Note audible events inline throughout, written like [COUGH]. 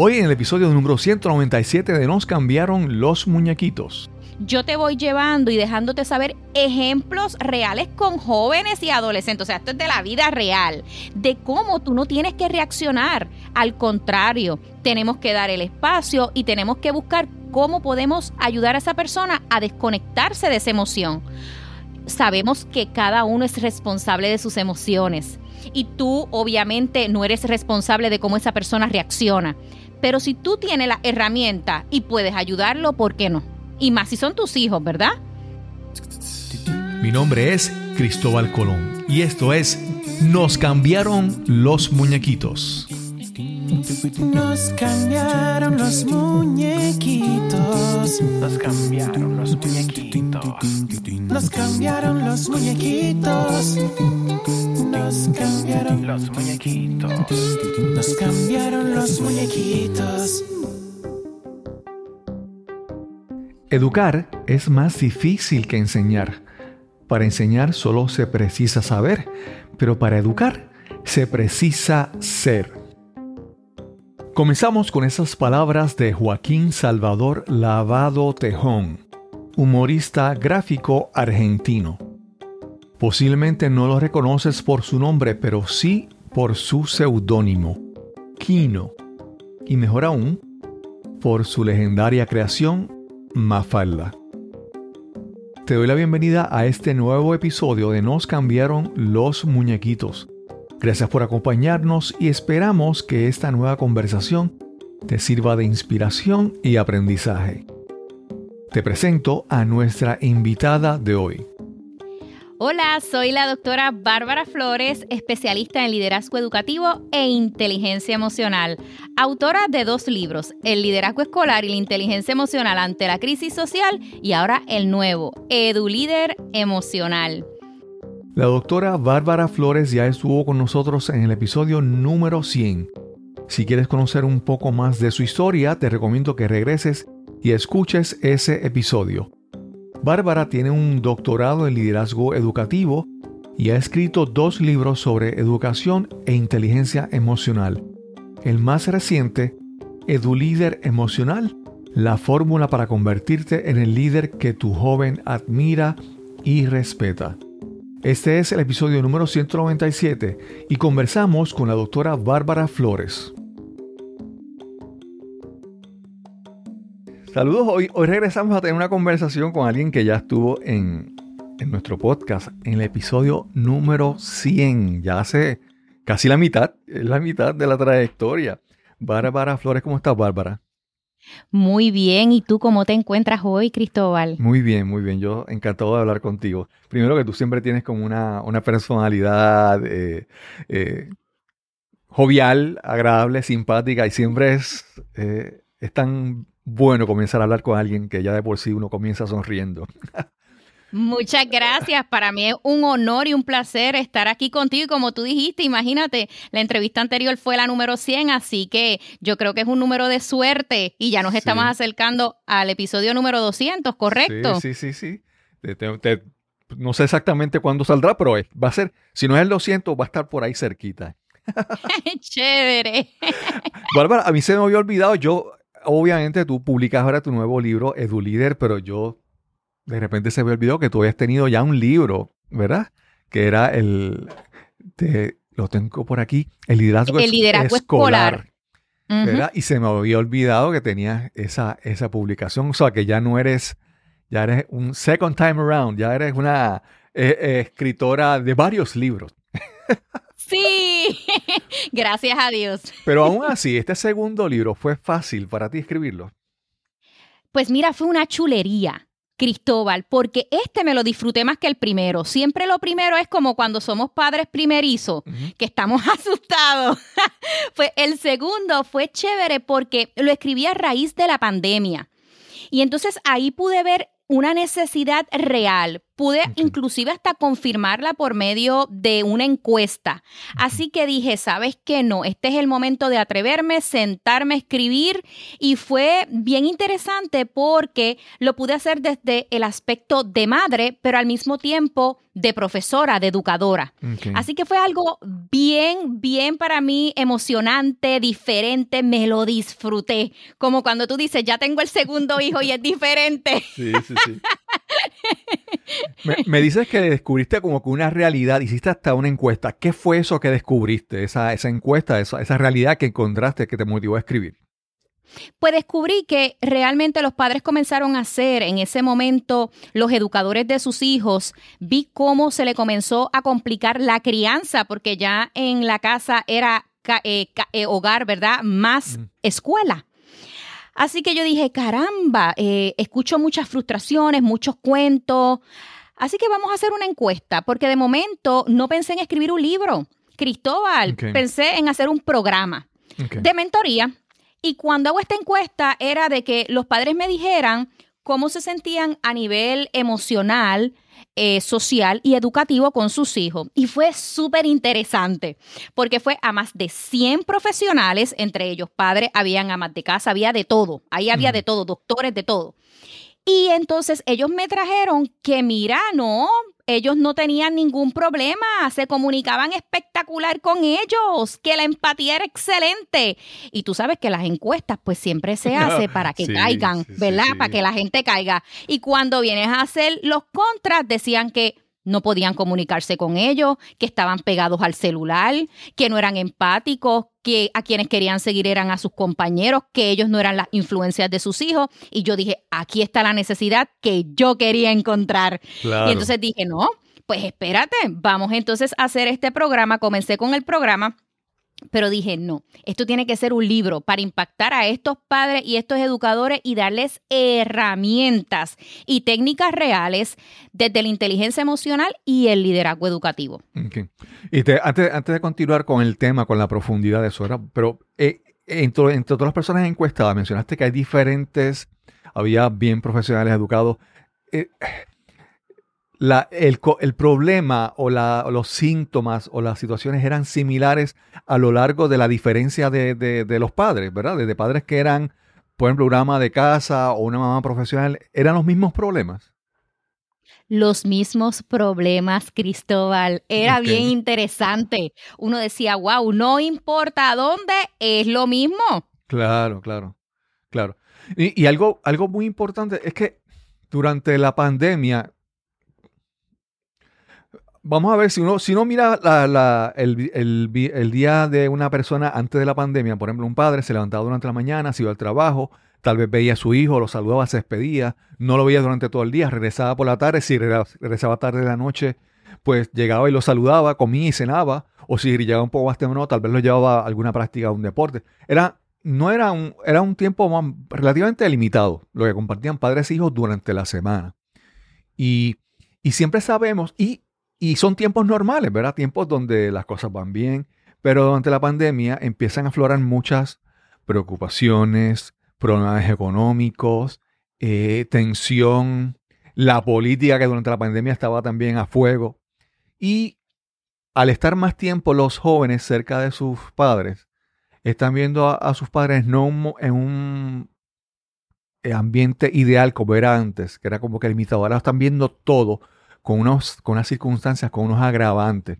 Hoy en el episodio número 197 de Nos cambiaron los muñequitos. Yo te voy llevando y dejándote saber ejemplos reales con jóvenes y adolescentes. O sea, esto es de la vida real, de cómo tú no tienes que reaccionar. Al contrario, tenemos que dar el espacio y tenemos que buscar cómo podemos ayudar a esa persona a desconectarse de esa emoción. Sabemos que cada uno es responsable de sus emociones y tú obviamente no eres responsable de cómo esa persona reacciona. Pero si tú tienes la herramienta y puedes ayudarlo, ¿por qué no? Y más si son tus hijos, ¿verdad? Mi nombre es Cristóbal Colón y esto es Nos cambiaron los muñequitos. Nos cambiaron los muñequitos. Nos cambiaron los muñequitos. Nos cambiaron los muñequitos. Nos cambiaron Los muñequitos. Nos cambiaron los muñequitos. Educar es más difícil que enseñar. Para enseñar solo se precisa saber, pero para educar se precisa ser. Comenzamos con esas palabras de Joaquín Salvador Lavado Tejón, humorista gráfico argentino. Posiblemente no lo reconoces por su nombre, pero sí por su seudónimo, Quino, y mejor aún, por su legendaria creación, Mafalda. Te doy la bienvenida a este nuevo episodio de Nos cambiaron los muñequitos. Gracias por acompañarnos y esperamos que esta nueva conversación te sirva de inspiración y aprendizaje. Te presento a nuestra invitada de hoy. Hola, soy la doctora Bárbara Flores, especialista en liderazgo educativo e inteligencia emocional, autora de dos libros, El liderazgo escolar y la inteligencia emocional ante la crisis social y ahora el nuevo, EduLíder Emocional. La doctora Bárbara Flores ya estuvo con nosotros en el episodio número 100. Si quieres conocer un poco más de su historia, te recomiendo que regreses y escuches ese episodio. Bárbara tiene un doctorado en liderazgo educativo y ha escrito dos libros sobre educación e inteligencia emocional. El más reciente, EduLíder Emocional, la fórmula para convertirte en el líder que tu joven admira y respeta. Este es el episodio número 197 y conversamos con la doctora Bárbara Flores. Saludos, hoy, hoy regresamos a tener una conversación con alguien que ya estuvo en, en nuestro podcast, en el episodio número 100, ya hace casi la mitad, es la mitad de la trayectoria. Bárbara Flores, ¿cómo estás, Bárbara? Muy bien, ¿y tú cómo te encuentras hoy, Cristóbal? Muy bien, muy bien. Yo encantado de hablar contigo. Primero que tú siempre tienes como una, una personalidad eh, eh, jovial, agradable, simpática y siempre es, eh, es tan bueno comenzar a hablar con alguien que ya de por sí uno comienza sonriendo. [LAUGHS] Muchas gracias. Para mí es un honor y un placer estar aquí contigo. Y como tú dijiste, imagínate, la entrevista anterior fue la número 100, así que yo creo que es un número de suerte y ya nos Sí. estamos acercando al episodio número 200, ¿correcto? Sí, sí, sí, sí. Te- te- te- no sé exactamente cuándo saldrá, pero es- va a ser, si no es el 200, va a estar por ahí cerquita. [LAUGHS] Chévere. [LAUGHS] Bárbara, a mí se me había olvidado, yo, obviamente tú publicas ahora tu nuevo libro, EduLíder, pero yo de repente se me olvidó que tú habías tenido ya un libro, ¿verdad? Que era el, te- lo tengo por aquí, el liderazgo, El liderazgo escolar. ¿verdad? Y se me había olvidado que tenías esa, esa publicación, o sea, que ya no eres, ya eres un second time around, ya eres una eh, eh, escritora de varios libros. [LAUGHS] Sí, [LAUGHS] gracias a Dios. Pero aún así, este segundo libro fue fácil para ti escribirlo. Pues mira, fue una chulería. Cristóbal, porque este me lo disfruté más que el primero. Siempre lo primero es como cuando somos padres primerizos, que estamos [LAUGHS] asustados. pues el segundo fue chévere porque lo escribí a raíz de la pandemia. Y entonces ahí pude ver una necesidad real, Pude inclusive hasta confirmarla por medio de una encuesta. Así que dije, ¿sabes qué? No, este es el momento de atreverme, sentarme a escribir y fue bien interesante porque lo pude hacer desde el aspecto de madre, pero al mismo tiempo de profesora, de educadora. Así que fue algo bien, bien para mí emocionante, diferente, me lo disfruté. Como cuando tú dices, ya tengo el segundo hijo y es diferente. [LAUGHS] Sí, sí, sí. [LAUGHS] me, me dices que descubriste como que una realidad, hiciste hasta una encuesta. ¿Qué fue eso que descubriste? Esa, esa encuesta, esa, esa realidad que encontraste que te motivó a escribir. Pues descubrí que realmente los padres comenzaron a ser en ese momento los educadores de sus hijos. Vi cómo se le comenzó a complicar la crianza porque ya en la casa era eh, eh, hogar, ¿verdad? Más escuela. Así que yo dije, caramba, eh, escucho muchas frustraciones, muchos cuentos. Así que vamos a hacer una encuesta, porque de momento no pensé en escribir un libro. Cristóbal, pensé en hacer un programa de mentoría. Y cuando hago esta encuesta era de que los padres me dijeran cómo se sentían a nivel emocional, eh, social y educativo con sus hijos. Y fue súper interesante, porque fue a más de 100 profesionales, entre ellos padres, habían amas de casa, había de todo, ahí había de todo, doctores de todo. Y entonces ellos me trajeron que, mira, no, ellos no tenían ningún problema, se comunicaban espectacular con ellos, que la empatía era excelente. Y tú sabes que las encuestas pues siempre se [LAUGHS] hace para que Sí, caigan, sí, ¿verdad? sí. Para que la gente caiga. Y cuando vienes a hacer los contras, decían que no podían comunicarse con ellos, que estaban pegados al celular, que no eran empáticos, que a quienes querían seguir eran a sus compañeros, que ellos no eran las influencias de sus hijos. Y yo dije, aquí está la necesidad que yo quería encontrar. Claro. Y entonces dije, no, pues espérate, vamos entonces a hacer este programa. Comencé con el programa. Pero dije, no, esto tiene que ser un libro para impactar a estos padres y estos educadores y darles herramientas y técnicas reales desde la inteligencia emocional y el liderazgo educativo. Y te- antes, antes de continuar con el tema, con la profundidad de eso, ¿verdad? pero eh, entre, entre todas las personas encuestadas mencionaste que hay diferentes, había bien profesionales educados. Eh, la- el, problema o, la- o los síntomas o las situaciones eran similares a lo largo de la diferencia de, de- de los padres, ¿verdad? De, de padres que eran, por ejemplo, una ama de casa o una mamá profesional, eran los mismos problemas. Los mismos problemas, Cristóbal. Era bien interesante. Uno decía, wow, no importa dónde, es lo mismo. Claro, claro, claro. Y, y algo, algo muy importante es que durante la pandemia, vamos a ver, si uno, si uno mira el, el día de una persona antes de la pandemia, por ejemplo, un padre se levantaba durante la mañana, se iba al trabajo, tal vez veía a su hijo, lo saludaba, se despedía, no lo veía durante todo el día, regresaba por la tarde, si regresaba tarde de la noche, pues llegaba y lo saludaba, comía y cenaba, o si llegaba un poco más temprano, tal vez lo llevaba a alguna práctica, a un deporte. Era, no era un, era un tiempo relativamente limitado, lo que compartían padres e hijos durante la semana. Y, y siempre sabemos, y, y son tiempos normales, ¿verdad? Tiempos donde las cosas van bien, pero durante la pandemia empiezan a aflorar muchas preocupaciones, problemas económicos, eh, tensión, la política que durante la pandemia estaba también a fuego. Y al estar más tiempo los jóvenes cerca de sus padres, están viendo a, a sus padres no en un ambiente ideal como era antes, que era como que limitado. Ahora están viendo todo con, unos, con unas circunstancias, con unos agravantes.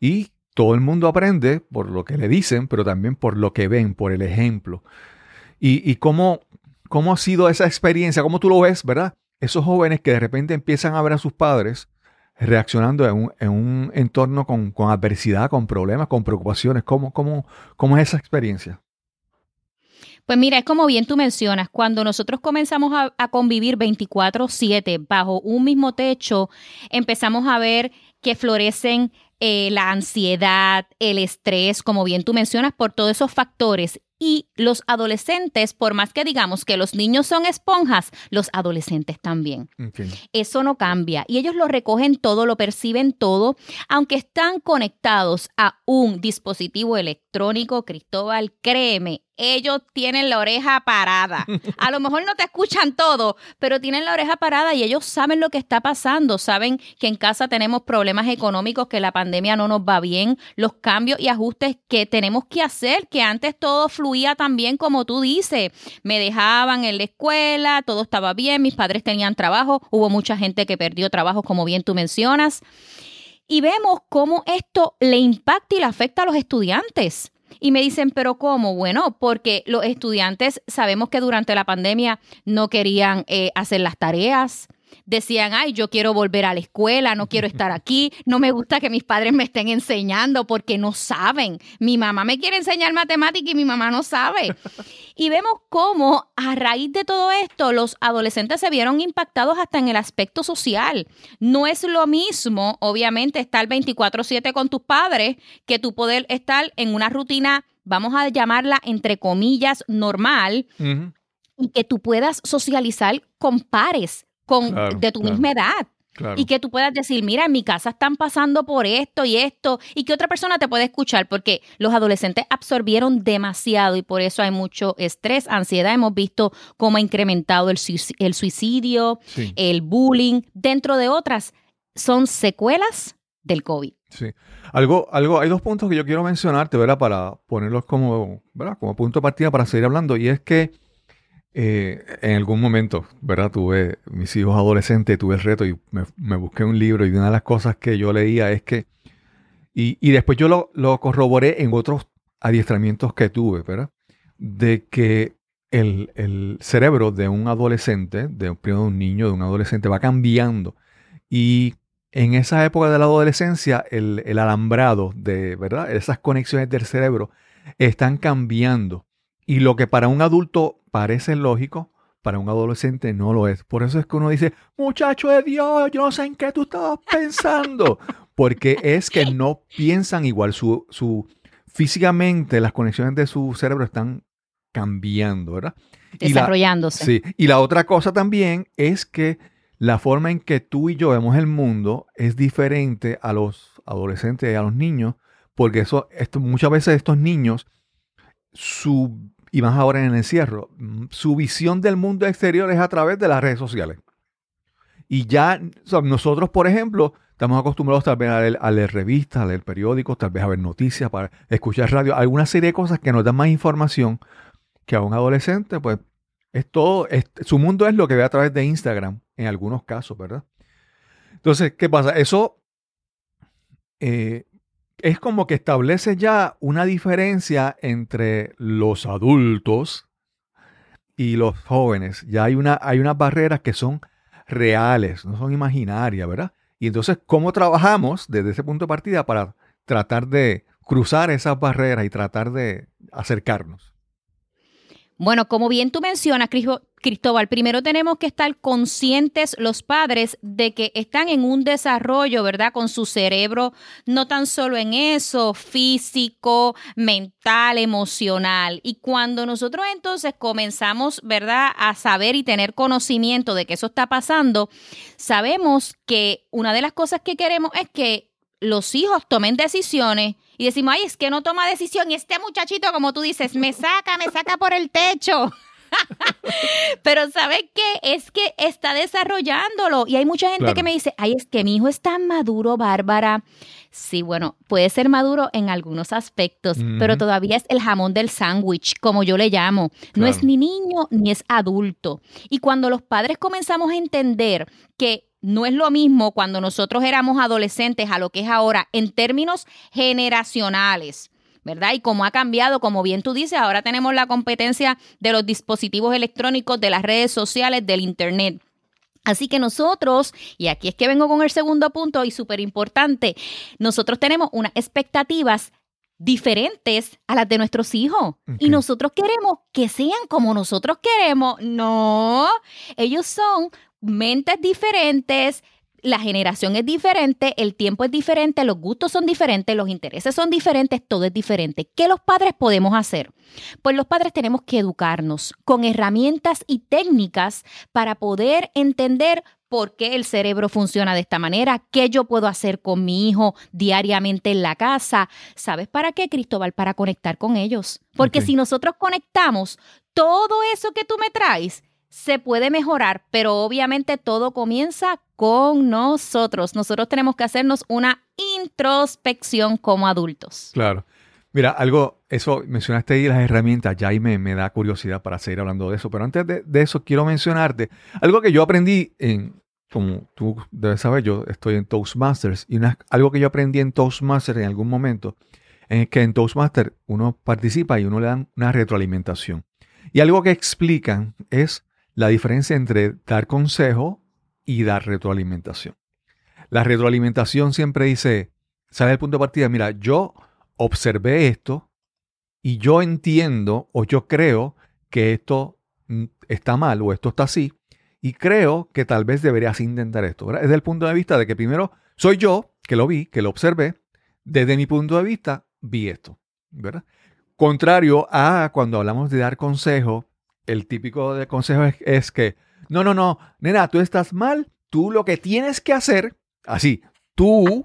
Y todo el mundo aprende por lo que le dicen, pero también por lo que ven, por el ejemplo. Y, y cómo, cómo ha sido esa experiencia, cómo tú lo ves, ¿verdad? Esos jóvenes que de repente empiezan a ver a sus padres reaccionando en un, en un entorno con, con adversidad, con problemas, con preocupaciones. ¿Cómo, cómo, ¿Cómo es esa experiencia? Pues mira, es como bien tú mencionas, cuando nosotros comenzamos a, a convivir 24/7 bajo un mismo techo, empezamos a ver que florecen eh, la ansiedad, el estrés, como bien tú mencionas, por todos esos factores. Y los adolescentes, por más que digamos que los niños son esponjas, los adolescentes también. Eso no cambia. Y ellos lo recogen todo, lo perciben todo, aunque están conectados a un dispositivo electrónico, Cristóbal, créeme, ellos tienen la oreja parada. A lo mejor no te escuchan todo, pero tienen la oreja parada y ellos saben lo que está pasando. Saben que en casa tenemos problemas económicos, que la pandemia no nos va bien, los cambios y ajustes que tenemos que hacer, que antes todo fluía tan bien como tú dices. Me dejaban en la escuela, todo estaba bien, mis padres tenían trabajo, hubo mucha gente que perdió trabajo, como bien tú mencionas. Y vemos cómo esto le impacta y le afecta a los estudiantes. Y me dicen, pero ¿cómo? Bueno, porque los estudiantes sabemos que durante la pandemia no querían eh, hacer las tareas, decían, ay, yo quiero volver a la escuela, no quiero estar aquí, no me gusta que mis padres me estén enseñando porque no saben. Mi mamá me quiere enseñar matemática y mi mamá no sabe. Y vemos cómo a raíz de todo esto los adolescentes se vieron impactados hasta en el aspecto social. No es lo mismo, obviamente, estar 24/7 con tus padres que tu poder estar en una rutina, vamos a llamarla entre comillas, normal. Y que tú puedas socializar con pares, con, Claro, de tu claro. misma edad. Claro. Y que tú puedas decir, mira, en mi casa están pasando por esto y esto, y que otra persona te puede escuchar, porque los adolescentes absorbieron demasiado y por eso hay mucho estrés, ansiedad. Hemos visto cómo ha incrementado el, suic- el suicidio, Sí. el bullying, dentro de otras, son secuelas del COVID. Sí. Algo, algo, hay dos puntos que yo quiero mencionarte, ¿verdad? Para ponerlos como, ¿verdad? Como punto de partida para seguir hablando. Y es que eh, en algún momento, ¿verdad? Tuve mis hijos adolescentes, tuve el reto y me, busqué un libro y una de las cosas que yo leía es que, y, después yo lo, corroboré en otros adiestramientos que tuve, ¿verdad? De que el, el cerebro de un adolescente, de, primero de un niño, de un adolescente, va cambiando. Y en esa época de la adolescencia, el, el alambrado de, ¿verdad? Esas conexiones del cerebro están cambiando. Y lo que para un adulto parece lógico, para un adolescente no lo es. Por eso es que uno dice, muchacho de Dios, yo no sé en qué tú estabas [LAUGHS] pensando. Porque es que no piensan igual. Su, su, físicamente las conexiones de su cerebro están cambiando, ¿verdad? Y la- Desarrollándose. Sí, y la otra cosa también es que la forma en que tú y yo vemos el mundo es diferente a los adolescentes y a los niños, porque eso, esto, muchas veces estos niños, su, y más ahora en el encierro, mm, su visión del mundo exterior es a través de las redes sociales. Y ya nosotros, por ejemplo, estamos acostumbrados tal vez a leer, revistas, a leer periódicos, tal vez a ver noticias, para escuchar radio, alguna serie de cosas que nos dan más información que a un adolescente, pues es todo, su mundo es lo que ve a través de Instagram, en algunos casos, ¿verdad? Entonces, ¿qué pasa? Eso eh, es como que establece ya una diferencia entre los adultos y los jóvenes. Ya hay, una, hay unas barreras que son reales, no son imaginarias, ¿verdad? Y entonces, ¿cómo trabajamos desde ese punto de partida para tratar de cruzar esas barreras y tratar de acercarnos? Bueno, como bien tú mencionas, Cristóbal, primero tenemos que estar conscientes los padres de que están en un desarrollo, ¿verdad? Con su cerebro, no tan solo en eso, físico, mental, emocional. Y cuando nosotros entonces comenzamos, ¿verdad? A saber y tener conocimiento de que eso está pasando, sabemos que una de las cosas que queremos es que los hijos tomen decisiones y decimos, ay, es que no toma decisión y este muchachito, como tú dices, me saca, me saca por el techo. [LAUGHS] Pero ¿sabes qué? Es que está desarrollándolo y hay mucha gente Claro. que me dice, ay, es que mi hijo es tan maduro, Bárbara. Sí, bueno, puede ser maduro en algunos aspectos, pero todavía es el jamón del sándwich, como yo le llamo. No es ni niño ni es adulto. Y cuando los padres comenzamos a entender que no es lo mismo cuando nosotros éramos adolescentes a lo que es ahora en términos generacionales. ¿Verdad? Y como ha cambiado, como bien tú dices, ahora tenemos la competencia de los dispositivos electrónicos, de las redes sociales, del Internet. Así que nosotros, y aquí es que vengo con el segundo punto y súper importante, nosotros tenemos unas expectativas diferentes a las de nuestros hijos. Y nosotros queremos que sean como nosotros queremos. No, ellos son mentes diferentes, la generación es diferente, el tiempo es diferente, los gustos son diferentes, los intereses son diferentes, todo es diferente. ¿Qué los padres podemos hacer? Pues los padres tenemos que educarnos con herramientas y técnicas para poder entender por qué el cerebro funciona de esta manera, qué yo puedo hacer con mi hijo diariamente en la casa. ¿Sabes para qué, Cristóbal? Para conectar con ellos. Porque si nosotros conectamos, todo eso que tú me traes se puede mejorar, pero obviamente todo comienza con nosotros. Nosotros tenemos que hacernos una introspección como adultos. Claro. Mira, algo, eso, mencionaste ahí las herramientas, ya ahí me, da curiosidad para seguir hablando de eso, pero antes de, de eso quiero mencionarte algo que yo aprendí en, como tú debes saber, yo estoy en Toastmasters y una- algo que yo aprendí en Toastmasters en algún momento es que en Toastmasters uno participa y uno le dan una retroalimentación. Y algo que explican es la diferencia entre dar consejo y dar retroalimentación. La retroalimentación siempre dice, sale del punto de partida, mira, yo observé esto y yo entiendo o yo creo que esto está mal o esto está así y creo que tal vez deberías intentar esto. ¿verdad? Desde el punto de vista de que primero soy yo que lo vi, que lo observé, desde mi punto de vista vi esto, ¿verdad? Contrario a cuando hablamos de dar consejo, el típico de consejo es, que, no, no, no, nena, tú estás mal, tú lo que tienes que hacer, así, tú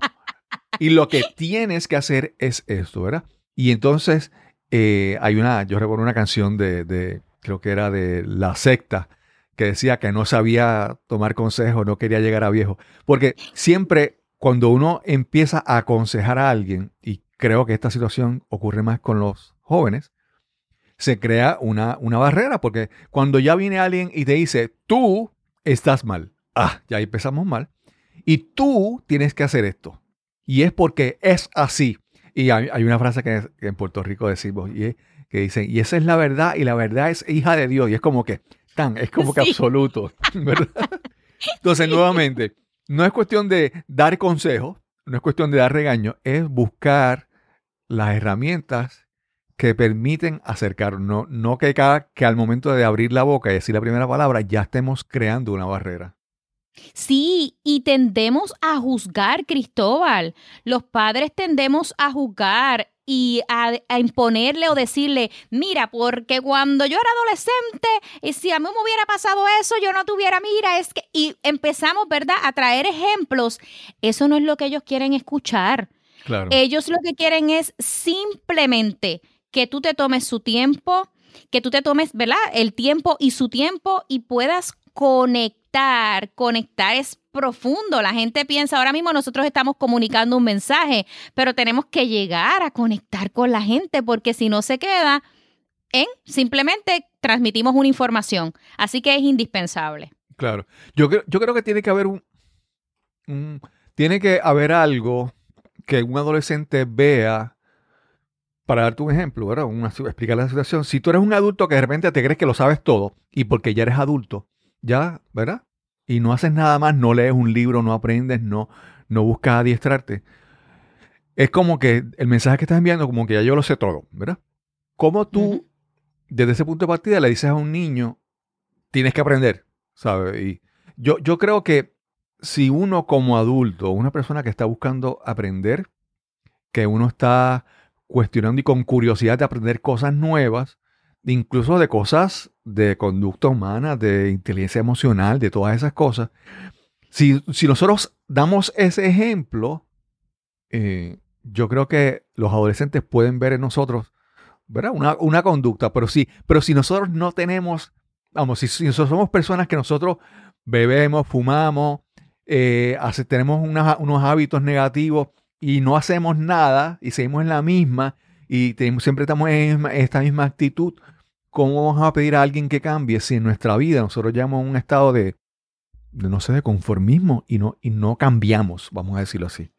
y lo que tienes que hacer es esto, ¿verdad? Y entonces eh, hay una, yo recuerdo una canción de, creo que era de La Secta, que decía que no sabía tomar consejo, no quería llegar a viejo. Porque siempre cuando uno empieza a aconsejar a alguien, y creo que esta situación ocurre más con los jóvenes, se crea una, una barrera, porque cuando ya viene alguien y te dice, tú estás mal, ah, ya empezamos mal, y tú tienes que hacer esto. Y es porque es así. Y hay, hay una frase que, que en Puerto Rico decimos, y es- que dicen, y esa es la verdad, y la verdad es hija de Dios. Y es como que, tan, es como que absoluto, [LAUGHS] ¿verdad? Entonces, nuevamente, no es cuestión de dar consejos, no es cuestión de dar regaño, es buscar las herramientas que permiten acercarnos. No, no que, cada, que al momento de abrir la boca y decir la primera palabra ya estemos creando una barrera. Sí, y tendemos a juzgar, Cristóbal. Los padres tendemos a juzgar y a, a imponerle o decirle, mira, porque cuando yo era adolescente, y si a mí me hubiera pasado eso, yo no tuviera, mira, es que, y empezamos, ¿verdad?, a traer ejemplos. Eso no es lo que ellos quieren escuchar. Claro. Ellos lo que quieren es simplemente que tú te tomes su tiempo, que tú te tomes, ¿verdad? El tiempo y su tiempo y puedas conectar. Conectar es profundo. La gente piensa, ahora mismo nosotros estamos comunicando un mensaje, pero tenemos que llegar a conectar con la gente porque si no se queda en simplemente transmitimos una información. Así que es indispensable. Claro. Yo, creo- yo creo que tiene que haber un- Tiene que haber algo que un adolescente vea para darte un ejemplo, ¿verdad? Una, explicar la situación. Si tú eres un adulto que de repente te crees que lo sabes todo y porque ya eres adulto, ya, ¿verdad? Y no haces nada más, no lees un libro, no aprendes, no, no buscas adiestrarte. Es como que el mensaje que estás enviando, como que ya yo lo sé todo, ¿verdad? ¿Cómo tú, desde ese punto de partida, le dices a un niño, tienes que aprender, ¿sabes? Y yo, yo creo que si uno como adulto, una persona que está buscando aprender, que uno está cuestionando y con curiosidad de aprender cosas nuevas, incluso de cosas de conducta humana, de inteligencia emocional, de todas esas cosas, si, si nosotros damos ese ejemplo, eh, yo creo que los adolescentes pueden ver en nosotros, ¿verdad? Una, una conducta, pero sí, pero si nosotros no tenemos, vamos, si, si nosotros somos personas que nosotros bebemos, fumamos, eh, tenemos unas- unos hábitos negativos y no hacemos nada y seguimos en la misma y tenemos- siempre estamos en esta misma actitud, ¿cómo vamos a pedir a alguien que cambie si en nuestra vida nosotros llegamos a un estado de, de, no sé, de conformismo y no, y no cambiamos, vamos a decirlo así?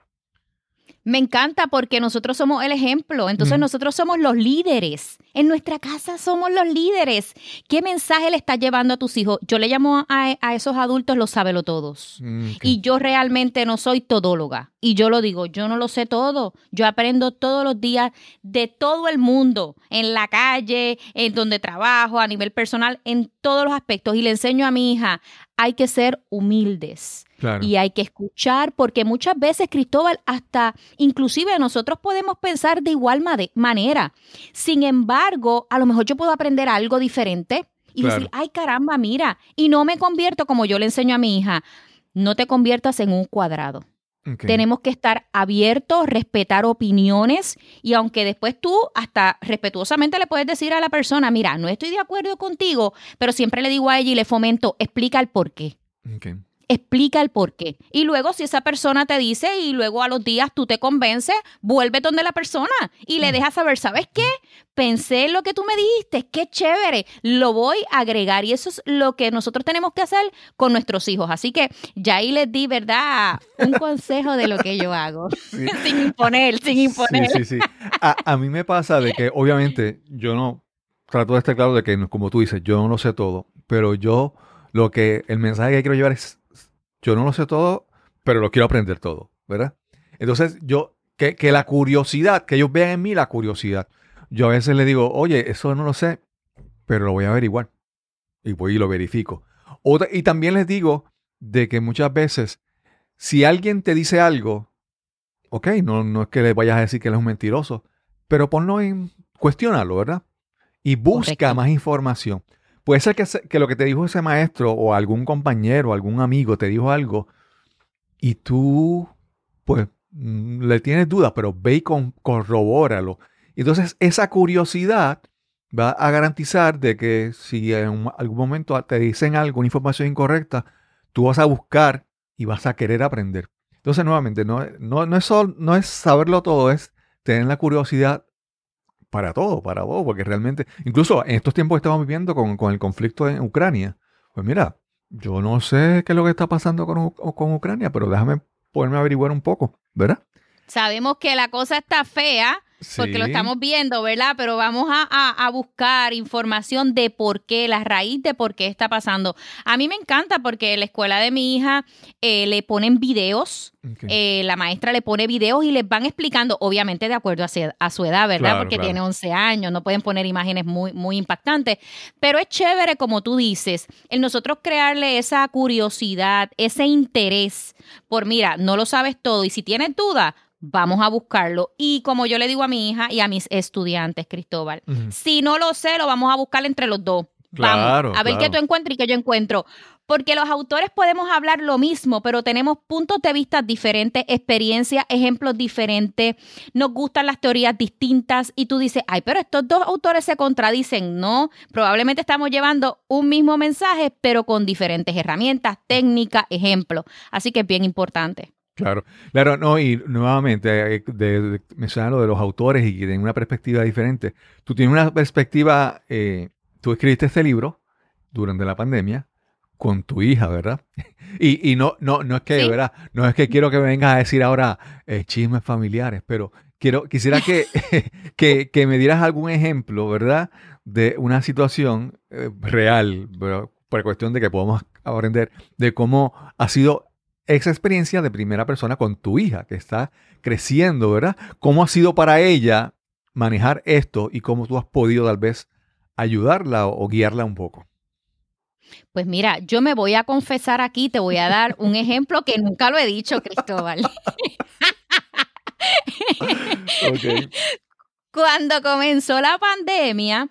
Me encanta porque nosotros somos el ejemplo, entonces Ujú. nosotros somos los líderes. En nuestra casa somos los líderes. ¿Qué mensaje le estás llevando a tus hijos? Yo le llamo a, a esos adultos los todos. Mm. Y yo realmente no soy todóloga. Y yo lo digo, yo no lo sé todo. Yo aprendo todos los días de todo el mundo, en la calle, en donde trabajo, a nivel personal, en todos los aspectos. Y le enseño a mi hija, hay que ser humildes. Claro. Y hay que escuchar, porque muchas veces, Cristóbal, hasta inclusive nosotros podemos pensar de igual manera. Sin embargo, a lo mejor yo puedo aprender algo diferente y Claro. decir, ay caramba, mira, y no me convierto como yo le enseño a mi hija. no te conviertas en un cuadrado. Tenemos que estar abiertos, respetar opiniones y aunque después tú hasta respetuosamente le puedes decir a la persona, mira, no estoy de acuerdo contigo, pero siempre le digo a ella y le fomento, explica el por qué. Explica el por qué. Y luego si esa persona te dice y luego a los días tú te convences, vuelve donde la persona y le dejas saber, ¿sabes qué? Pensé en lo que tú me dijiste, qué chévere, lo voy a agregar y eso es lo que nosotros tenemos que hacer con nuestros hijos. Así que ya ahí les di, ¿verdad? Un [LAUGHS] consejo de lo que yo hago. [LAUGHS] sin imponer, sin imponer. Sí, sí, sí. A, a mí me pasa de que, obviamente, yo no trato de estar claro de que, como tú dices, yo no lo sé todo, pero yo lo que, el mensaje que quiero llevar es, yo no lo sé todo, pero lo quiero aprender todo, ¿verdad? Entonces, yo, que, que la curiosidad, que ellos vean en mí la curiosidad. Yo a veces les digo, oye, eso no lo sé, pero lo voy a averiguar. Y voy y lo verifico. Otra- y también les digo de que muchas veces, si alguien te dice algo, ok, no, no es que le vayas a decir que él es un mentiroso, pero ponlo en, cuestiónalo, ¿verdad? Y busca Correcto. más información. Puede ser que, que lo que te dijo ese maestro o algún compañero, algún amigo te dijo algo y tú, pues, mm, le tienes dudas, pero ve y con, corrobóralo. Entonces, esa curiosidad va a garantizar de que si en algún momento te dicen algo, una información incorrecta, tú vas a buscar y vas a querer aprender. Entonces, nuevamente, no, no, no, es, no es saberlo todo, es tener la curiosidad para todo, para todo, porque realmente, incluso en estos tiempos que estamos viviendo con, con el conflicto en Ucrania, pues mira, yo no sé qué es lo que está pasando con, con Ucrania, pero déjame poderme averiguar un poco, ¿verdad? Sabemos que la cosa está fea porque lo estamos viendo, ¿verdad? Pero vamos a, a- a buscar información de por qué, la raíz de por qué está pasando. A mí me encanta porque en la escuela de mi hija eh, le ponen videos, eh, la maestra le pone videos y les van explicando, obviamente de acuerdo a, se- a su edad, ¿verdad? Claro, porque claro. tiene 11 años, no pueden poner imágenes muy, muy impactantes, pero es chévere, como tú dices, el nosotros crearle esa curiosidad, ese interés por, mira, no lo sabes todo y si tienes duda, vamos a buscarlo. Y como yo le digo a mi hija y a mis estudiantes, Cristóbal, si no lo sé, lo vamos a buscar entre los dos. Claro, vamos a ver claro. qué tú encuentras y qué yo encuentro. Porque los autores podemos hablar lo mismo, pero tenemos puntos de vista diferentes, experiencias, ejemplos diferentes, nos gustan las teorías distintas y tú dices, ay, pero estos dos autores se contradicen. No, probablemente estamos llevando un mismo mensaje, pero con diferentes herramientas, técnicas, ejemplos. Así que es bien importante. Claro, claro, no, y nuevamente, eh, de, de- mencionar lo de los autores y que tienen una perspectiva diferente. Tú tienes una perspectiva, eh, tú escribiste este libro durante la pandemia con tu hija, ¿verdad? [LAUGHS] Y, y no, no, no es que, Sí. ¿verdad? No es que quiero que me vengas a decir ahora eh, chismes familiares, pero quiero, quisiera que, [LAUGHS] que, que me dieras algún ejemplo, ¿verdad? De una situación eh, real, ¿verdad? por cuestión de que podamos aprender de cómo ha sido esa experiencia de primera persona con tu hija que está creciendo, ¿verdad? ¿Cómo ha sido para ella manejar esto y cómo tú has podido tal vez ayudarla o, o guiarla un poco? Pues mira, yo me voy a confesar aquí, te voy a dar un ejemplo que nunca lo he dicho, Cristóbal. [LAUGHS] Cuando comenzó la pandemia,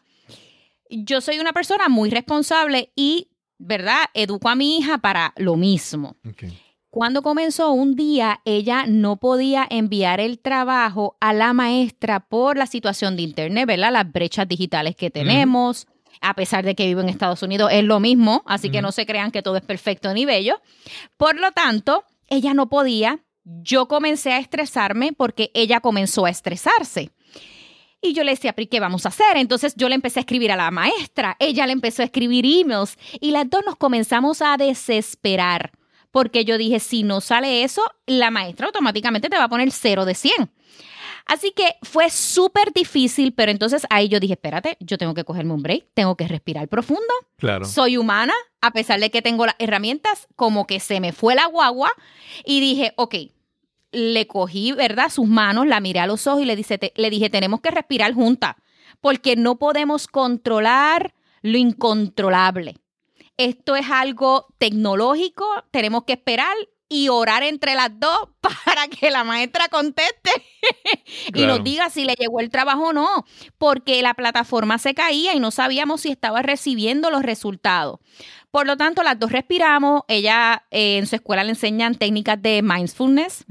yo soy una persona muy responsable y, ¿verdad? Educo a mi hija para lo mismo. Cuando comenzó un día, ella no podía enviar el trabajo a la maestra por la situación de Internet, ¿verdad? Las brechas digitales que tenemos. A pesar de que vivo en Estados Unidos, es lo mismo, así que no se crean que todo es perfecto ni bello. Por lo tanto, ella no podía. Yo comencé a estresarme porque ella comenzó a estresarse. Y yo le decía, ¿pero y qué vamos a hacer? Entonces yo le empecé a escribir a la maestra, ella le empezó a escribir emails y las dos nos comenzamos a desesperar. Porque yo dije, si no sale eso, la maestra automáticamente te va a poner 0 de 100. Así que fue súper difícil, pero entonces ahí yo dije, espérate, yo tengo que cogerme un break, tengo que respirar profundo, Claro. soy humana, a pesar de que tengo las herramientas, como que se me fue la guagua y dije, ok, le cogí, ¿verdad? Sus manos, la miré a los ojos y le, dice, te- le dije, tenemos que respirar juntas, porque no podemos controlar lo incontrolable. Esto es algo tecnológico, tenemos que esperar y orar entre las dos [LAUGHS] para que la maestra conteste [LAUGHS] y Claro. nos diga si le llegó el trabajo o no, porque la plataforma se caía y no sabíamos si estaba recibiendo los resultados. Por lo tanto, las dos respiramos. Ella eh, en su escuela le enseñan técnicas de mindfulness,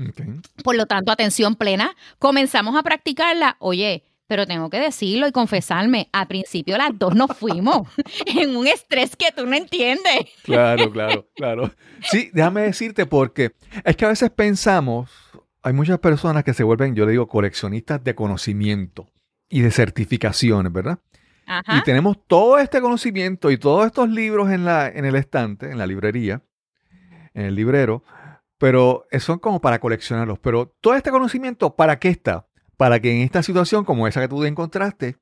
por lo tanto, atención plena. Comenzamos a practicarla. Oye, pero tengo que decirlo y confesarme, al principio las dos nos fuimos [LAUGHS] en un estrés que tú no entiendes. Claro, claro, claro. Sí, déjame decirte porque es que a veces pensamos, hay muchas personas que se vuelven, yo le digo, coleccionistas de conocimiento y de certificaciones, ¿verdad? Ajá. Y tenemos todo este conocimiento y todos estos libros en, la, en el estante, en la librería, en el librero, pero son como para coleccionarlos. Pero todo este conocimiento, ¿para qué está? Para que en esta situación como esa que tú encontraste,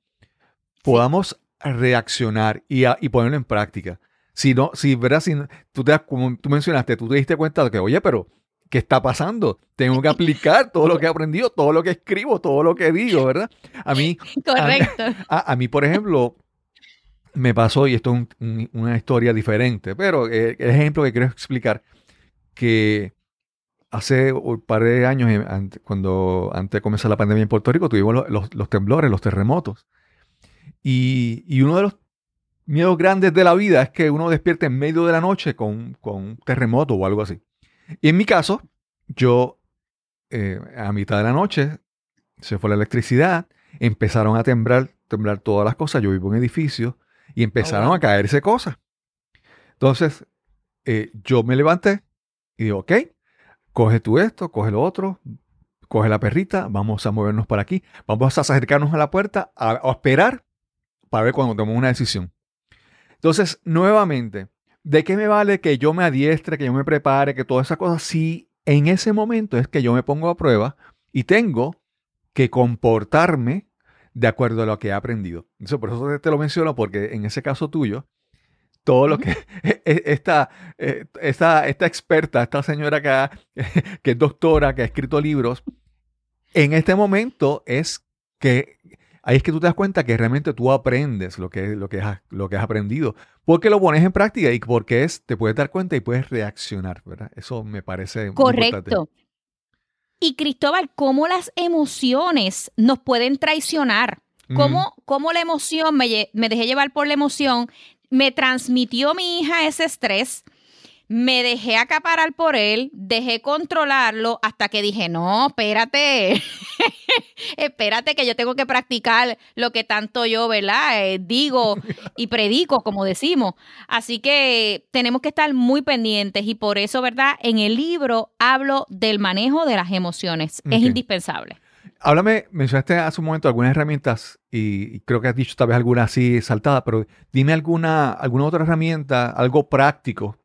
podamos reaccionar y, a- y ponerlo en práctica. Si no, si, ¿verdad? Si tú, te, como tú mencionaste, tú te diste cuenta de que, oye, pero ¿qué está pasando? Tengo que aplicar todo lo que he aprendido, todo lo que escribo, todo lo que digo, ¿verdad? A mí, [LAUGHS] Correcto. a, a mí, por ejemplo, me pasó, y esto es un- un- una historia diferente, pero eh, el ejemplo que quiero explicar, que hace un par de años, eh, cuando antes de comenzar la pandemia en Puerto Rico, tuvimos lo- los, los temblores, los terremotos. Y, y uno de los miedos grandes de la vida es que uno despierte en medio de la noche con, con un terremoto o algo así. Y en mi caso, yo eh, a mitad de la noche se fue la electricidad, empezaron a temblar, temblar todas las cosas. Yo vivo en un edificio y empezaron wow. a caerse cosas. Entonces, eh, yo me levanté y digo, ok, coge tú esto, coge lo otro, coge la perrita, vamos a movernos para aquí, vamos a acercarnos a la puerta a, esperar para ver cuando tomemos una decisión. Entonces, nuevamente, ¿de qué me vale que yo me adiestre, que yo me prepare, que todas esas cosas, si en ese momento es que yo me pongo a prueba y tengo que comportarme de acuerdo a lo que he aprendido? Eso, por eso te lo menciono, porque en ese caso tuyo, todo lo que [LAUGHS] e- esta, eh, esta, esta experta, esta señora que, ha- [LAUGHS] que es doctora, que ha escrito libros, en este momento es que ahí es que tú te das cuenta que realmente tú aprendes lo que, lo que, has, lo que has aprendido, porque lo pones en práctica y porque es, te puedes dar cuenta y puedes reaccionar, ¿verdad? Eso me parece muy importante. Correcto. Y Cristóbal, ¿cómo las emociones nos pueden traicionar? ¿Cómo, cómo la emoción, me, me dejé llevar por la emoción, me transmitió mi hija ese estrés? Me dejé acaparar por él, dejé controlarlo hasta que dije, no, espérate, [LAUGHS] espérate que yo tengo que practicar lo que tanto yo, ¿verdad? Eh, digo y predico, como decimos. Así que tenemos que estar muy pendientes y por eso, ¿verdad? En el libro hablo del manejo de las emociones. Es indispensable. Háblame, mencionaste hace un momento algunas herramientas y, creo que has dicho tal vez alguna así saltada, pero dime alguna, alguna otra herramienta, algo práctico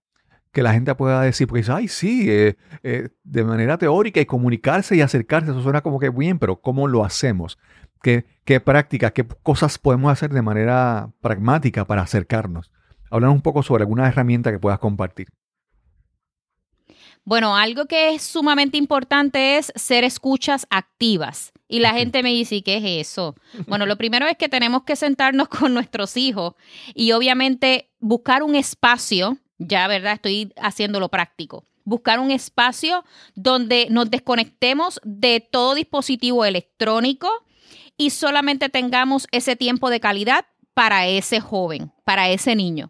que la gente pueda decir, porque dice, ay, sí, eh, eh, de manera teórica y comunicarse y acercarse, eso suena como que bien, pero ¿cómo lo hacemos? ¿Qué, qué prácticas, qué cosas podemos hacer de manera pragmática para acercarnos? Háblanos un poco sobre alguna herramienta que puedas compartir. Bueno, algo que es sumamente importante es ser escuchas activas. Y la gente me dice, ¿y qué es eso? Bueno, lo primero es que tenemos que sentarnos [LAUGHS] con nuestros hijos y obviamente buscar un espacio, ya, ¿verdad? Estoy haciéndolo práctico. Buscar un espacio donde nos desconectemos de todo dispositivo electrónico y solamente tengamos ese tiempo de calidad para ese joven, para ese niño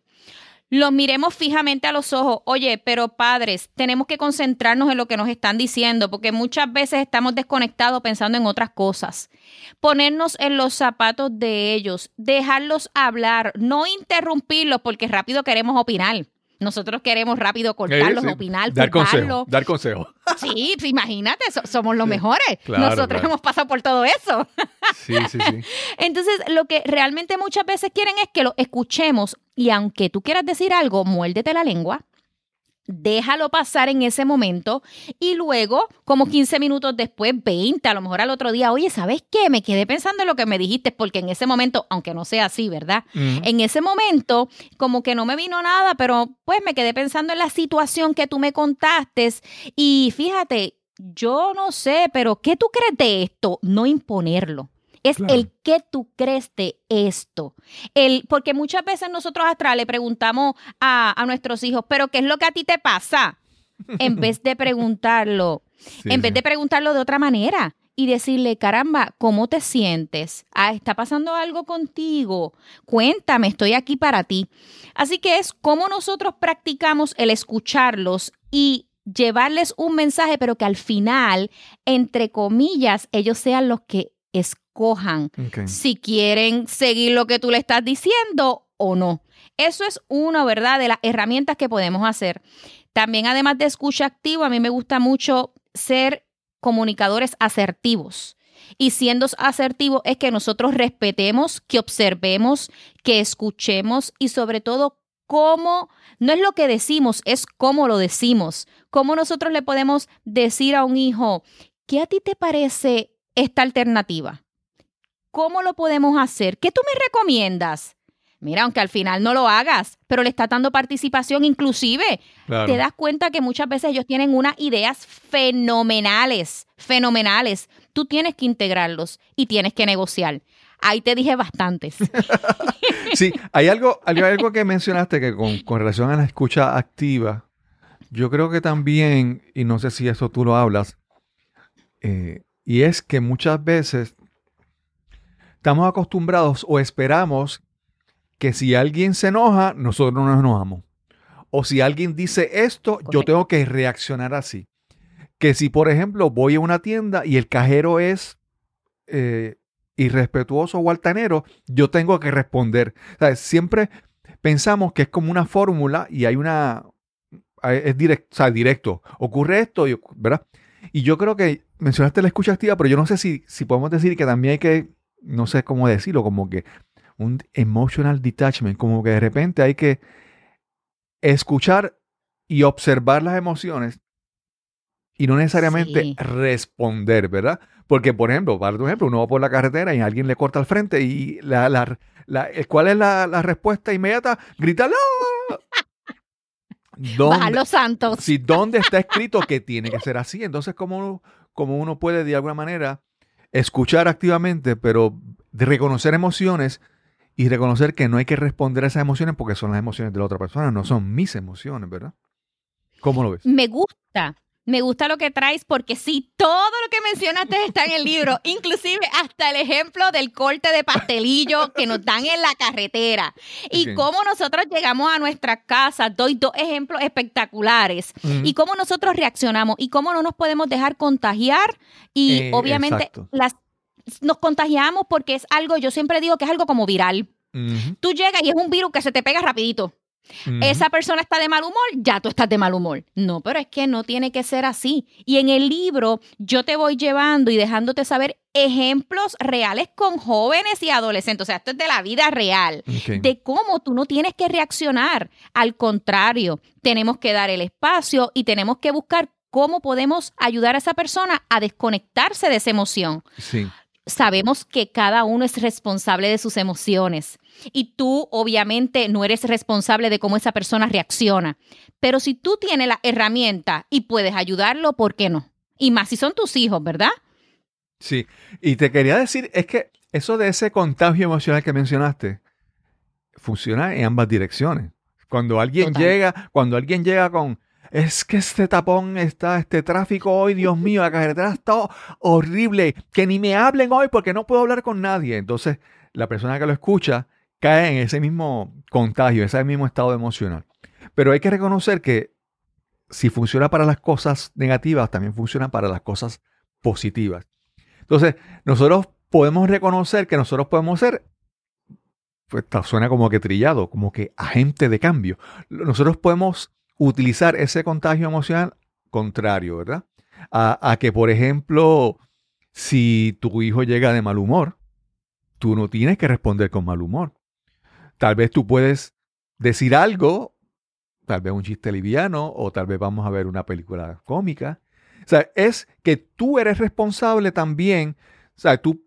los miremos fijamente a los ojos. Oye, pero padres, tenemos que concentrarnos en lo que nos están diciendo, porque muchas veces estamos desconectados pensando en otras cosas. Ponernos en los zapatos de ellos, dejarlos hablar, no interrumpirlos, porque rápido queremos opinar. Nosotros queremos rápido cortarlos, sí, opinar, dar consejo, dar consejo. [LAUGHS] Sí, pues imagínate, so- somos los Sí, mejores. claro, Nosotros claro. hemos pasado por todo eso. [LAUGHS] Sí, sí, sí. Entonces, lo que realmente muchas veces quieren es que lo escuchemos y aunque tú quieras decir algo, muérdete la lengua, déjalo pasar en ese momento y luego, como 15 minutos después, 20, a lo mejor al otro día, oye, ¿sabes qué? Me quedé pensando en lo que me dijiste porque en ese momento, aunque no sea así, ¿verdad? En ese momento, como que no me vino nada, pero pues me quedé pensando en la situación que tú me contaste y fíjate, yo no sé, pero ¿qué tú crees de esto? No imponerlo. Es Claro. el qué tú crees de esto. El, porque muchas veces nosotros atrás le preguntamos a, a nuestros hijos, pero ¿qué es lo que a ti te pasa? en [LAUGHS] vez de preguntarlo, Sí, en vez de preguntarlo de otra manera y decirle, caramba, ¿cómo te sientes? Ah, ¿está pasando algo contigo? Cuéntame, estoy aquí para ti. Así que es como nosotros practicamos el escucharlos y llevarles un mensaje, pero que al final, entre comillas, ellos sean los que escojan Ok. si quieren seguir lo que tú le estás diciendo o no. Eso es una, ¿verdad?, de las herramientas que podemos hacer. También, además de escucha activa, a mí me gusta mucho ser comunicadores asertivos. Y siendo asertivos es que nosotros respetemos, que observemos, que escuchemos y sobre todo cómo, no es lo que decimos, es cómo lo decimos. Cómo nosotros le podemos decir a un hijo, ¿qué a ti te parece esta alternativa? ¿Cómo lo podemos hacer? ¿Qué tú me recomiendas? Mira, aunque al final no lo hagas, pero le está dando participación inclusive. Claro. Te das cuenta que muchas veces ellos tienen unas ideas fenomenales, fenomenales. Tú tienes que integrarlos y tienes que negociar. Ahí te dije bastantes. [LAUGHS] Sí, hay algo, hay algo que mencionaste que con, con relación a la escucha activa, yo creo que también, y no sé si eso tú lo hablas, eh, y es que muchas veces estamos acostumbrados o esperamos que si alguien se enoja, nosotros nos enojamos. O si alguien dice esto, yo tengo que reaccionar así. Que si, por ejemplo, voy a una tienda y el cajero es eh, irrespetuoso o altanero, yo tengo que responder. O sea, siempre pensamos que es como una fórmula y hay una... Es directo, o sea, directo. Ocurre esto, y, ¿verdad? Y yo creo que mencionaste la escucha activa, pero yo no sé si, si podemos decir que también hay que, no sé cómo decirlo, como que un emotional detachment, como que de repente hay que escuchar y observar las emociones y no necesariamente Sí. responder, ¿verdad? Porque, por ejemplo, para tu ejemplo, uno va por la carretera y alguien le corta al frente y la, la- la- ¿cuál es la, la respuesta inmediata? Gritarlo. Bajar los santos. si dónde está escrito que tiene que ser así. Entonces, ¿cómo cómo uno puede de alguna manera escuchar activamente, pero reconocer emociones y reconocer que no hay que responder a esas emociones porque son las emociones de la otra persona, no son mis emociones, ¿verdad? ¿Cómo lo ves? Me gusta. Me gusta lo que traes porque sí, todo lo que mencionaste está en el libro, [LAUGHS] inclusive hasta el ejemplo del corte de pastelillo que nos dan en la carretera y cómo nosotros llegamos a nuestra casa. Doy dos ejemplos espectaculares y cómo nosotros reaccionamos y cómo no nos podemos dejar contagiar y Eh, obviamente exacto. las nos contagiamos porque es algo, yo siempre digo que es algo como viral. Tú llegas y es un virus que se te pega rapidito. Esa persona está de mal humor, ya tú estás de mal humor. No, pero es que no tiene que ser así. Y en el libro yo te voy llevando y dejándote saber ejemplos reales con jóvenes y adolescentes. O sea, esto es de la vida real de cómo tú no tienes que reaccionar. Al contrario, tenemos que dar el espacio y tenemos que buscar cómo podemos ayudar a esa persona a desconectarse de esa emoción. Sí. Sabemos que cada uno es responsable de sus emociones y tú obviamente no eres responsable de cómo esa persona reacciona. Pero si tú tienes la herramienta y puedes ayudarlo, ¿por qué no? Y más si son tus hijos, ¿verdad? Sí, y te quería decir, es que eso de ese contagio emocional que mencionaste funciona en ambas direcciones. Cuando alguien Total. llega, cuando alguien llega con, es que este tapón está, este tráfico hoy, Dios mío, la carretera está horrible, que ni me hablen hoy porque no puedo hablar con nadie. Entonces, la persona que lo escucha cae en ese mismo contagio, ese mismo estado emocional. Pero hay que reconocer que si funciona para las cosas negativas, también funciona para las cosas positivas. Entonces, nosotros podemos reconocer que nosotros podemos ser, pues suena como que trillado, como que agente de cambio. Nosotros podemos utilizar ese contagio emocional contrario, ¿verdad? A, a que, por ejemplo, si tu hijo llega de mal humor, tú no tienes que responder con mal humor. Tal vez tú puedes decir algo, tal vez un chiste liviano, o tal vez vamos a ver una película cómica. O sea, es que tú eres responsable también. O sea, tú,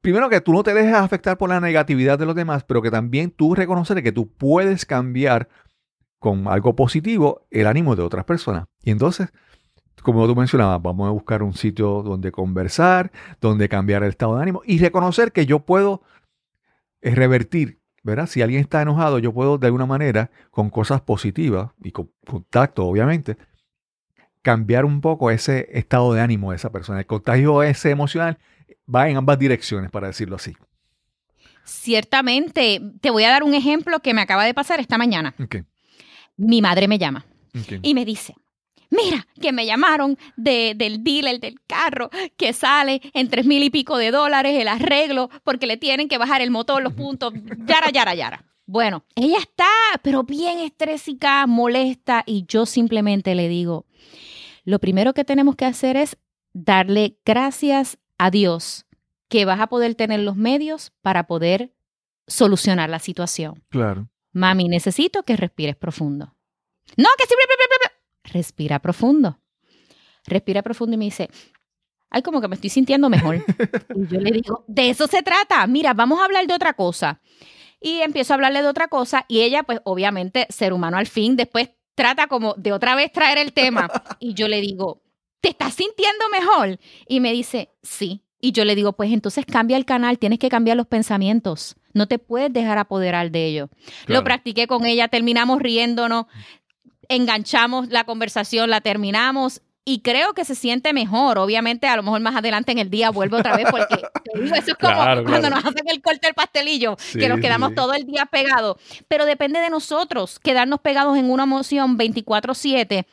primero que tú no te dejes afectar por la negatividad de los demás, pero que también tú reconocer que tú puedes cambiar con algo positivo el ánimo de otras personas. Y entonces, como tú mencionabas, vamos a buscar un sitio donde conversar, donde cambiar el estado de ánimo y reconocer que yo puedo eh, revertir, ¿verdad? Si alguien está enojado, yo puedo de alguna manera, con cosas positivas y con contacto, obviamente, cambiar un poco ese estado de ánimo de esa persona. El contagio ese emocional va en ambas direcciones, para decirlo así. Ciertamente, te voy a dar un ejemplo que me acaba de pasar esta mañana. Mi madre me llama y me dice, mira, que me llamaron de- del dealer del carro que sale en tres mil y pico de dólares el arreglo porque le tienen que bajar el motor, los puntos, [LAUGHS] yara, yara, yara. Bueno, ella está, pero bien estrésica, molesta y yo simplemente le digo, lo primero que tenemos que hacer es darle gracias a Dios que vas a poder tener los medios para poder solucionar la situación. Claro. Mami, necesito que respires profundo. No, que sí. Respira profundo. Respira profundo y me dice, ay, como que me estoy sintiendo mejor. y yo le digo, de eso se trata. Mira, vamos a hablar de otra cosa. Y empiezo a hablarle de otra cosa y ella, pues obviamente, ser humano al fin, después trata como de otra vez traer el tema. Y yo le digo, ¿te estás sintiendo mejor? Y me dice, sí. Y yo le digo, pues entonces cambia el canal, tienes que cambiar los pensamientos. No te puedes dejar apoderar de ello. Claro. Lo practiqué con ella, terminamos riéndonos, enganchamos la conversación, la terminamos y creo que se siente mejor. Obviamente, a lo mejor más adelante en el día vuelve otra vez porque [LAUGHS] te digo, eso es como Claro, cuando claro. nos hacen el corte del pastelillo, Sí, que nos quedamos sí. todo el día pegados. Pero depende de nosotros quedarnos pegados en una emoción 24/7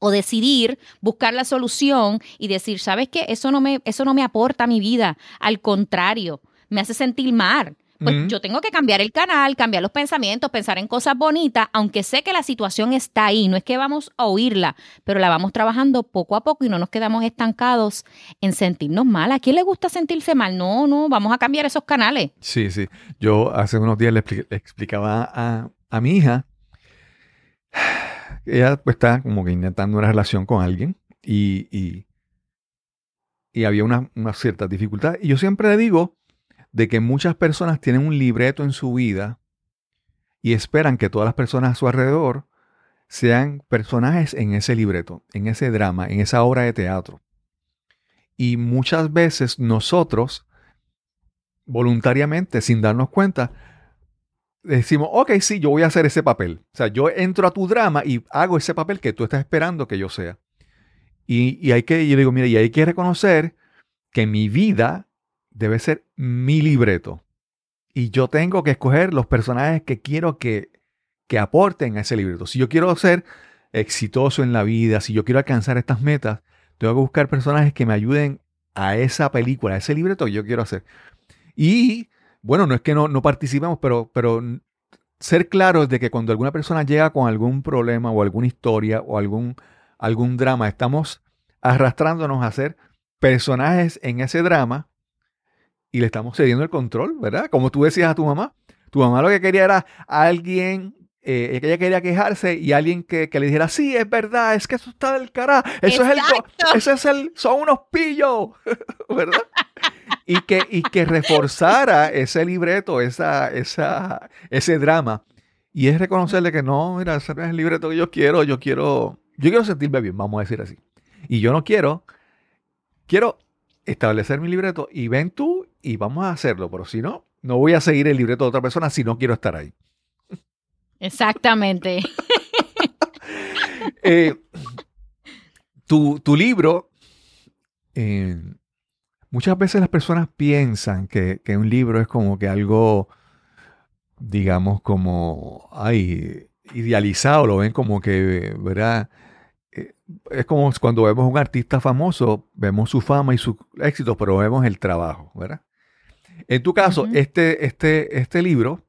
o decidir buscar la solución y decir, ¿sabes qué? Eso no me, eso no me aporta a mi vida. Al contrario, me hace sentir mal. Pues yo tengo que cambiar el canal, cambiar los pensamientos, pensar en cosas bonitas, aunque sé que la situación está ahí. No es que vamos a oírla, pero la vamos trabajando poco a poco y no nos quedamos estancados en sentirnos mal. ¿A quién le gusta sentirse mal? No, no, vamos a cambiar esos canales. Sí, sí. Yo hace unos días le, expli- le explicaba a, a mi hija, [SIGHS] ella pues está como que intentando una relación con alguien y, y, y había una, una cierta dificultad. Y yo siempre le digo de que muchas personas tienen un libreto en su vida y esperan que todas las personas a su alrededor sean personajes en ese libreto, en ese drama, en esa obra de teatro. Y muchas veces nosotros voluntariamente, sin darnos cuenta, decimos, ok, sí, yo voy a hacer ese papel. O sea, yo entro a tu drama y hago ese papel que tú estás esperando que yo sea. Y, y hay que, yo digo, mira, y hay que reconocer que mi vida debe ser mi libreto. Y yo tengo que escoger los personajes que quiero que, que aporten a ese libreto. Si yo quiero ser exitoso en la vida, si yo quiero alcanzar estas metas, tengo que buscar personajes que me ayuden a esa película, a ese libreto que yo quiero hacer. Y bueno, no es que no, no participemos, pero, pero ser claros de que cuando alguna persona llega con algún problema o alguna historia o algún, algún drama, estamos arrastrándonos a ser personajes en ese drama y le estamos cediendo el control, ¿verdad? Como tú decías a tu mamá. Tu mamá lo que quería era alguien, eh, ella quería quejarse y alguien que, que le dijera, sí, es verdad, es que eso está del cara, eso es el, eso es el, son unos pillos, [LAUGHS] ¿verdad? y que, y que reforzara ese libreto, esa, esa, ese drama. Y es reconocerle que no, mira, ese no es el libreto que yo quiero, yo quiero, yo quiero sentirme bien, vamos a decir así. Y yo no quiero, quiero establecer mi libreto y ven tú y vamos a hacerlo, pero si no, no voy a seguir el libreto de otra persona si no quiero estar ahí. Exactamente. [LAUGHS] Eh, tu, tu libro, eh, muchas veces las personas piensan que, que un libro es como que algo, digamos, como, ay, idealizado, lo ven como que, ¿verdad? Eh, Es como cuando vemos a un artista famoso, vemos su fama y su éxito, pero vemos el trabajo, ¿verdad? En tu caso, este, este, este libro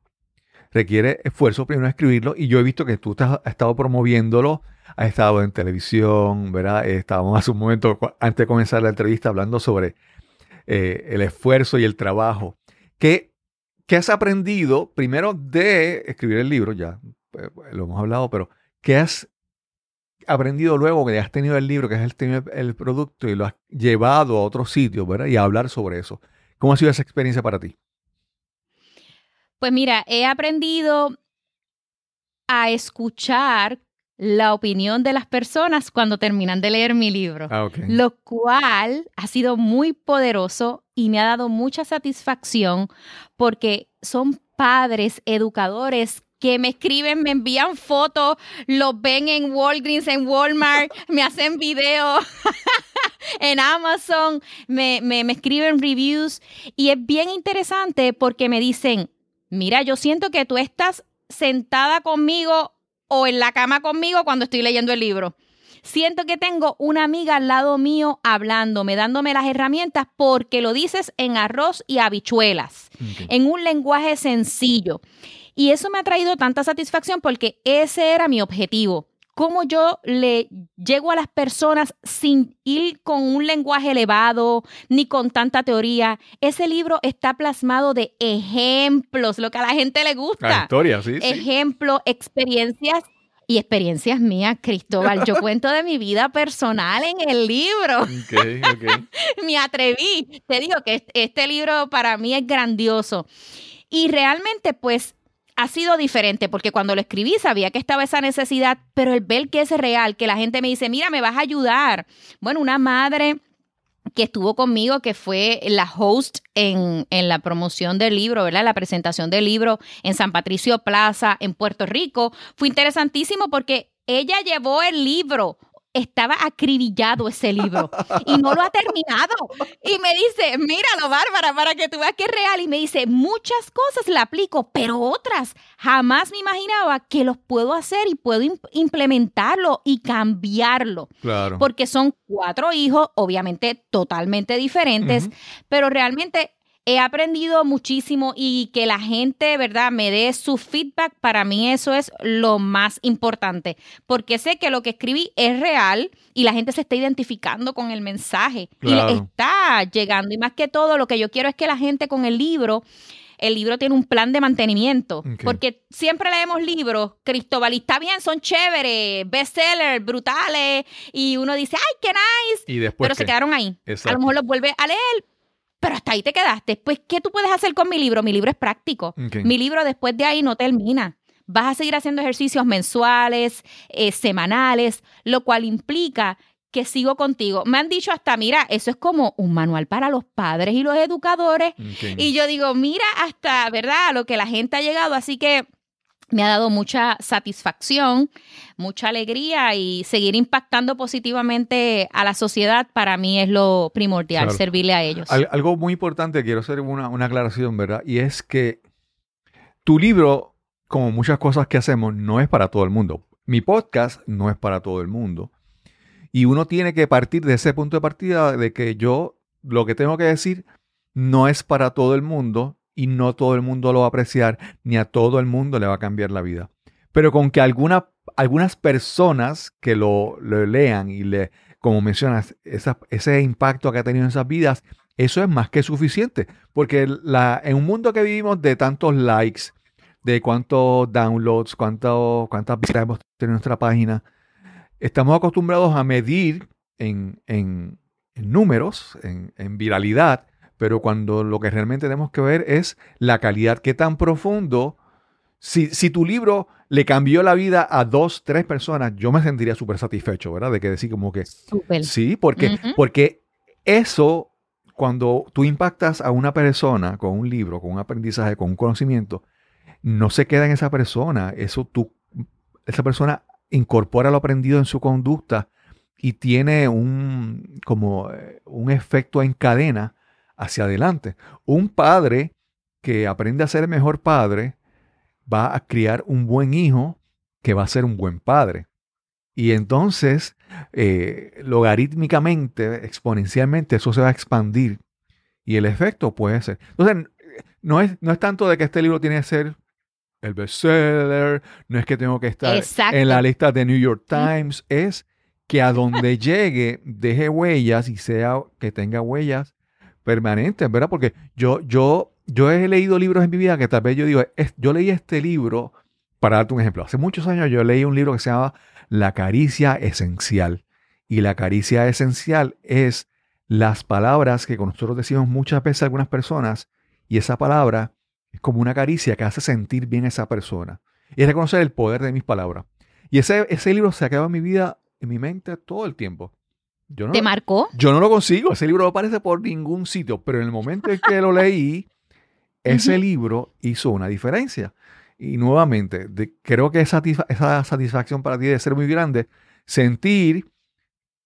requiere esfuerzo primero escribirlo y yo he visto que tú te has, has estado promoviéndolo, has estado en televisión, ¿verdad? Eh, Estábamos [LAUGHS] hace un momento, antes de comenzar la entrevista, hablando sobre eh, el esfuerzo y el trabajo. ¿Qué, qué has aprendido primero de escribir el libro? Ya eh, lo hemos hablado, pero ¿qué has aprendido luego que has tenido el libro, que has tenido el, el producto y lo has llevado a otros sitios, ¿verdad? Y a hablar sobre eso. ¿Cómo ha sido esa experiencia para ti? Pues mira, he aprendido a escuchar la opinión de las personas cuando terminan de leer mi libro, Ah, lo cual ha sido muy poderoso y me ha dado mucha satisfacción porque son padres, educadores que me escriben, me envían fotos, los ven en Walgreens, en Walmart, me hacen videos [LAUGHS] en Amazon, me, me, me escriben reviews y es bien interesante porque me dicen, mira, yo siento que tú estás sentada conmigo o en la cama conmigo cuando estoy leyendo el libro. Siento que tengo una amiga al lado mío hablándome, dándome las herramientas porque lo dices en arroz y habichuelas, en un lenguaje sencillo. Y eso me ha traído tanta satisfacción porque ese era mi objetivo. Cómo yo le llego a las personas sin ir con un lenguaje elevado ni con tanta teoría. Ese libro está plasmado de ejemplos, lo que a la gente le gusta La historia, sí, sí. ejemplo, experiencias y experiencias mías, Cristóbal. Yo [LAUGHS] cuento de mi vida personal en el libro. Ok, ok. [LAUGHS] Me atreví. Te digo que este libro para mí es grandioso. Y realmente, pues, ha sido diferente, porque cuando lo escribí sabía que estaba esa necesidad, pero el ver que es real, que la gente me dice, mira, me vas a ayudar. Bueno, una madre que estuvo conmigo, que fue la host en, en la promoción del libro, ¿verdad? La presentación del libro en San Patricio Plaza, en Puerto Rico. Fue interesantísimo porque ella llevó el libro. Estaba acribillado ese libro y no lo ha terminado. Y me dice, míralo, Bárbara, para que tú veas que es real. Y me dice, muchas cosas la aplico, pero otras jamás me imaginaba que los puedo hacer y puedo im- implementarlo y cambiarlo Claro. porque son cuatro hijos, obviamente totalmente diferentes, pero realmente he aprendido muchísimo y que la gente, ¿verdad?, me dé su feedback, para mí eso es lo más importante, porque sé que lo que escribí es real y la gente se está identificando con el mensaje y le está llegando. Y más que todo, lo que yo quiero es que la gente con el libro el libro tiene un plan de mantenimiento. Porque siempre leemos libros, Cristóbal, y está bien, son chéveres, bestsellers, brutales, y uno dice, ¡ay, qué nice! Y después. pero se quedaron ahí. A lo mejor los vuelve a leer, pero hasta ahí te quedaste. Pues, ¿qué tú puedes hacer con mi libro? Mi libro es práctico. Mi libro después de ahí no termina. Vas a seguir haciendo ejercicios mensuales, eh, semanales, lo cual implica que sigo contigo. Me han dicho hasta, mira, eso es como un manual para los padres y los educadores. Y yo digo, mira hasta, ¿verdad? A lo que la gente ha llegado. Así que me ha dado mucha satisfacción, mucha alegría y seguir impactando positivamente a la sociedad para mí es lo primordial, Claro. servirle a ellos. Al- algo muy importante, quiero hacer una, una aclaración, ¿verdad? Y es que tu libro, como muchas cosas que hacemos, no es para todo el mundo. Mi podcast no es para todo el mundo. Y uno tiene que partir de ese punto de partida de que yo lo que tengo que decir no es para todo el mundo y no todo el mundo lo va a apreciar, ni a todo el mundo le va a cambiar la vida. Pero con que alguna, algunas personas que lo, lean y le, como mencionas, ese impacto que ha tenido en esas vidas, eso es más que suficiente. Porque en un mundo que vivimos de tantos likes, de cuántos downloads, cuánto, cuántas visitas hemos tenido en nuestra página, estamos acostumbrados a medir en, en- números, en viralidad, pero cuando lo que realmente tenemos que ver es la calidad, qué tan profundo. Si, si tu libro le cambió la vida a dos, tres personas, yo me sentiría súper satisfecho, ¿verdad? De que decir como que. Sí, porque, porque eso, cuando tú impactas a una persona con un libro, con un aprendizaje, con un conocimiento, no se queda en esa persona. Eso tú, esa persona incorpora lo aprendido en su conducta y tiene un, como eh, un efecto en cadena hacia adelante. Un padre que aprende a ser el mejor padre va a criar un buen hijo que va a ser un buen padre. Y entonces, eh, logarítmicamente, exponencialmente, eso se va a expandir. Y el efecto puede ser. Entonces, no es, no es tanto de que este libro tiene que ser el bestseller, no es que tengo que estar Exacto. en la lista de New York Times, es que a donde llegue deje huellas y sea que tenga huellas permanentes, ¿verdad? Porque yo, yo, yo he leído libros en mi vida que tal vez yo digo, "Es- yo leí este libro, para darte un ejemplo, hace muchos años yo leí un libro que se llama La caricia esencial. Y la caricia esencial es las palabras que nosotros decimos muchas veces a algunas personas, y esa palabra es como una caricia que hace sentir bien a esa persona. Y es reconocer el poder de mis palabras. Y ese, ese libro se ha quedado en mi vida, en mi mente todo el tiempo. Yo no, ¿Te marcó? yo no lo consigo, ese libro no aparece por ningún sitio, pero en el momento en que lo [LAUGHS] leí, ese libro hizo una diferencia. y nuevamente, de- creo que esa, satisfa- esa satisfacción para ti debe ser muy grande, sentir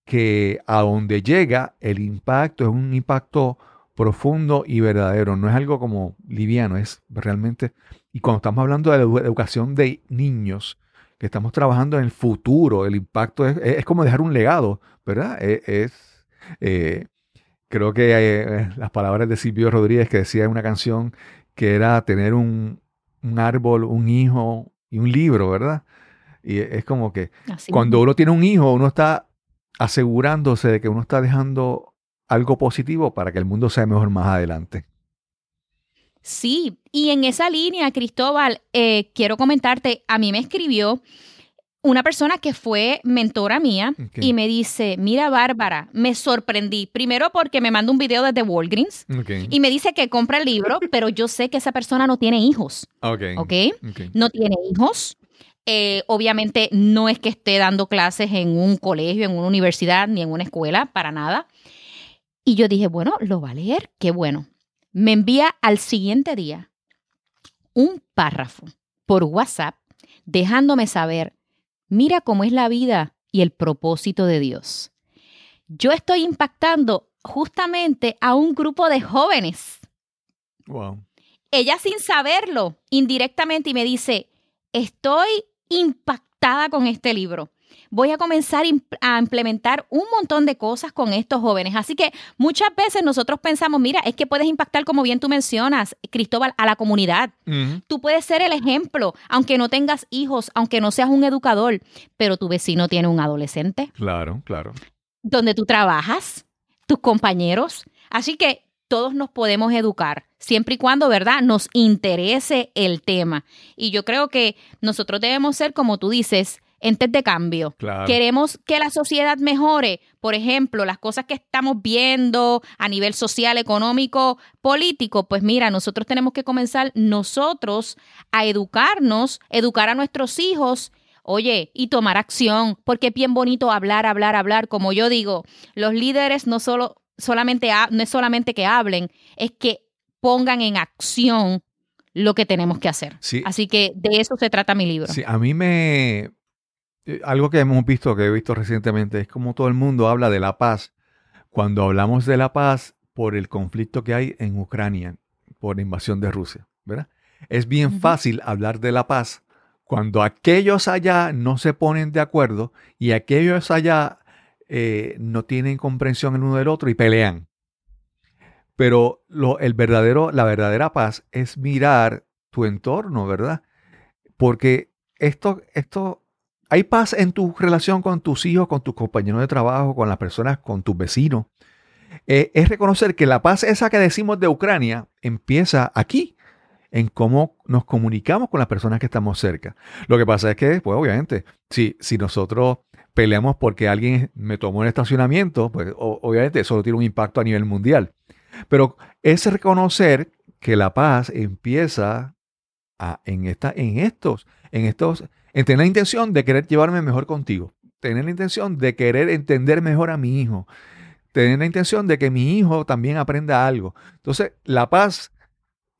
que a donde llega el impacto es un impacto profundo y verdadero, no es algo como liviano, es realmente, y cuando estamos hablando de la edu- educación de niños, que estamos trabajando en el futuro, el impacto es, es como dejar un legado, ¿verdad? E- Es, eh, creo que eh, las palabras de Silvio Rodríguez que decía en una canción que era tener un, un árbol, un hijo y un libro, ¿verdad? Y es como que Así cuando uno tiene un hijo, uno está asegurándose de que uno está dejando algo positivo para que el mundo sea mejor más adelante. Sí, y en esa línea, Cristóbal, eh, quiero comentarte, a mí me escribió una persona que fue mentora mía y me dice, mira Bárbara, me sorprendí, primero porque me manda un video desde Walgreens y me dice que compra el libro, [LAUGHS] pero yo sé que esa persona no tiene hijos, Ok. ¿ok? ok. No tiene hijos. Eh, obviamente no es que esté dando clases en un colegio, en una universidad, ni en una escuela, para nada. Y yo dije, bueno, lo va a leer, qué bueno. Me envía al siguiente día un párrafo por WhatsApp dejándome saber, mira cómo es la vida y el propósito de Dios. Yo estoy impactando justamente a un grupo de jóvenes Wow. ella sin saberlo, indirectamente, y me dice, estoy impactada con este libro. Voy a comenzar a implementar un montón de cosas con estos jóvenes. Así que muchas veces nosotros pensamos, mira, es que puedes impactar, como bien tú mencionas, Cristóbal, a la comunidad. Tú puedes ser el ejemplo, aunque no tengas hijos, aunque no seas un educador, pero tu vecino tiene un adolescente Claro, claro. donde tú trabajas, tus compañeros. Así que todos nos podemos educar, siempre y cuando, ¿verdad?, nos interese el tema. Y yo creo que nosotros debemos ser, como tú dices, entes de cambio. Claro. Queremos que la sociedad mejore. Por ejemplo, las cosas que estamos viendo a nivel social, económico, político, pues mira, nosotros tenemos que comenzar nosotros a educarnos, educar a nuestros hijos. Oye, y tomar acción, porque es bien bonito hablar, hablar, hablar. Como yo digo, los líderes no solo solamente no es solamente que hablen, es que pongan en acción lo que tenemos que hacer. Sí. Así que de eso se trata mi libro. Sí, a mí me... eh, Algo que hemos visto, que he visto recientemente, es como todo el mundo habla de la paz. Cuando hablamos de la paz por el conflicto que hay en Ucrania, por la invasión de Rusia, ¿verdad? Es bien fácil hablar de la paz cuando aquellos allá no se ponen de acuerdo y aquellos allá eh, no tienen comprensión el uno del otro y pelean. Pero lo, el verdadero, la verdadera paz es mirar tu entorno, ¿verdad? Porque esto, esto, hay paz en tu relación con tus hijos, con tus compañeros de trabajo, con las personas, con tus vecinos. Eh, es reconocer que la paz esa que decimos de Ucrania empieza aquí, en cómo nos comunicamos con las personas que estamos cerca. Lo que pasa es que, pues obviamente, si, si nosotros peleamos porque alguien me tomó el estacionamiento, pues obviamente eso tiene un impacto a nivel mundial. Pero es reconocer que la paz empieza a- en, esta, en estos, en estos, tener la intención de querer llevarme mejor contigo, tener la intención de querer entender mejor a mi hijo, tener la intención de que mi hijo también aprenda algo. Entonces, la paz,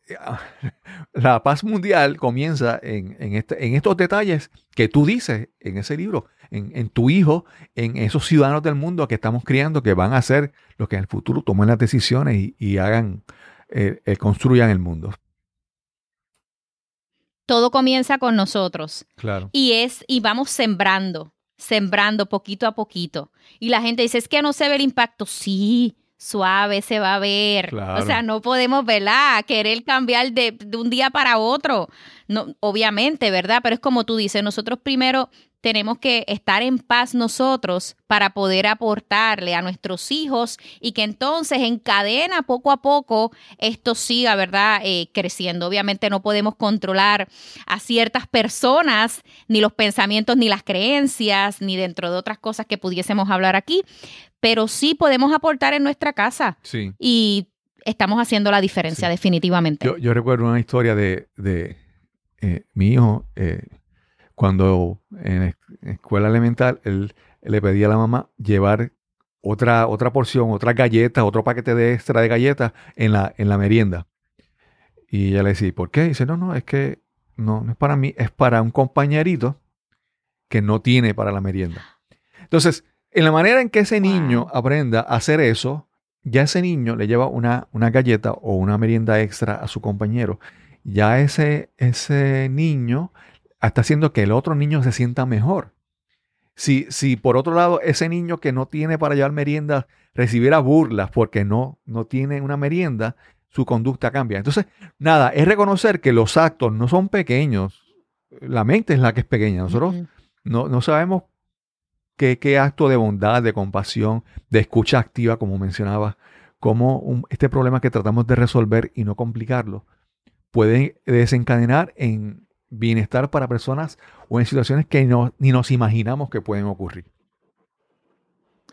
[LAUGHS] la paz mundial comienza en, este- en estos detalles que tú dices en ese libro, en, en tu hijo, en esos ciudadanos del mundo que estamos criando, que van a ser los que en el futuro tomen las decisiones y, y hagan, eh, eh, construyan el mundo. Todo comienza con nosotros. Claro. Y es, y vamos sembrando, sembrando poquito a poquito. Y la gente dice, es que no se ve el impacto. Sí, suave se va a ver. Claro. O sea, no podemos, ¿verdad? Querer cambiar de, de un día para otro. No, obviamente, ¿verdad? Pero es como tú dices, nosotros primero tenemos que estar en paz nosotros para poder aportarle a nuestros hijos y que entonces en cadena poco a poco esto siga, ¿verdad? Eh, creciendo. Obviamente no podemos controlar a ciertas personas, ni los pensamientos, ni las creencias, ni dentro de otras cosas que pudiésemos hablar aquí, pero sí podemos aportar en nuestra casa Sí. y estamos haciendo la diferencia Sí. definitivamente. Yo, yo recuerdo una historia de, de, eh, mi hijo, eh, cuando en es- en escuela elemental, él, él le pedía a la mamá llevar otra, otra porción, otra galleta, otro paquete de extra de galletas en la, en la merienda. Y ella le decía, ¿por qué? dice, no, no, es que no, no es para mí, es para un compañerito que no tiene para la merienda. Entonces, en la manera en que ese niño aprenda a hacer eso, ya ese niño le lleva una, una galleta o una merienda extra a su compañero. Ya ese, ese niño está haciendo que el otro niño se sienta mejor. Si, si por otro lado ese niño que no tiene para llevar merienda recibiera burlas porque no, no tiene una merienda, su conducta cambia. Entonces, nada, es reconocer que los actos no son pequeños. La mente es la que es pequeña. Nosotros no, no sabemos qué, qué acto de bondad, de compasión, de escucha activa, como mencionaba, cómo un- este problema que tratamos de resolver y no complicarlo puede desencadenar en bienestar para personas o en situaciones que no- ni nos imaginamos que pueden ocurrir.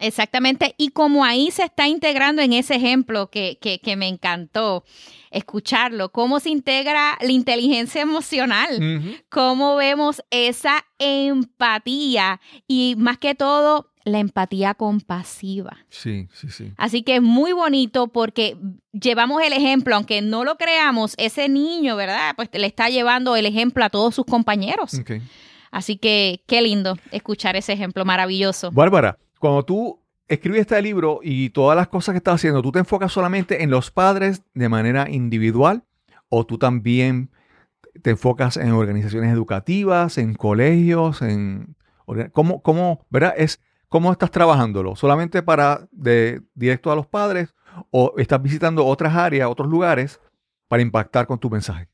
Exactamente, y como ahí se está integrando en ese ejemplo que, que, que me encantó escucharlo, cómo se integra la inteligencia emocional, cómo vemos esa empatía y más que todo la empatía compasiva. Sí, sí, sí. Así que es muy bonito porque llevamos el ejemplo, aunque no lo creamos, ese niño, ¿verdad? Pues le está llevando el ejemplo a todos sus compañeros. Ok. Así que qué lindo escuchar ese ejemplo maravilloso. Bárbara, cuando tú escribes este libro y todas las cosas que estás haciendo, ¿tú te enfocas solamente en los padres de manera individual o tú también te enfocas en organizaciones educativas, en colegios, en cómo, cómo, ¿verdad? Es cómo estás trabajándolo, solamente para de directo a los padres o estás visitando otras áreas, otros lugares para impactar con tu mensaje.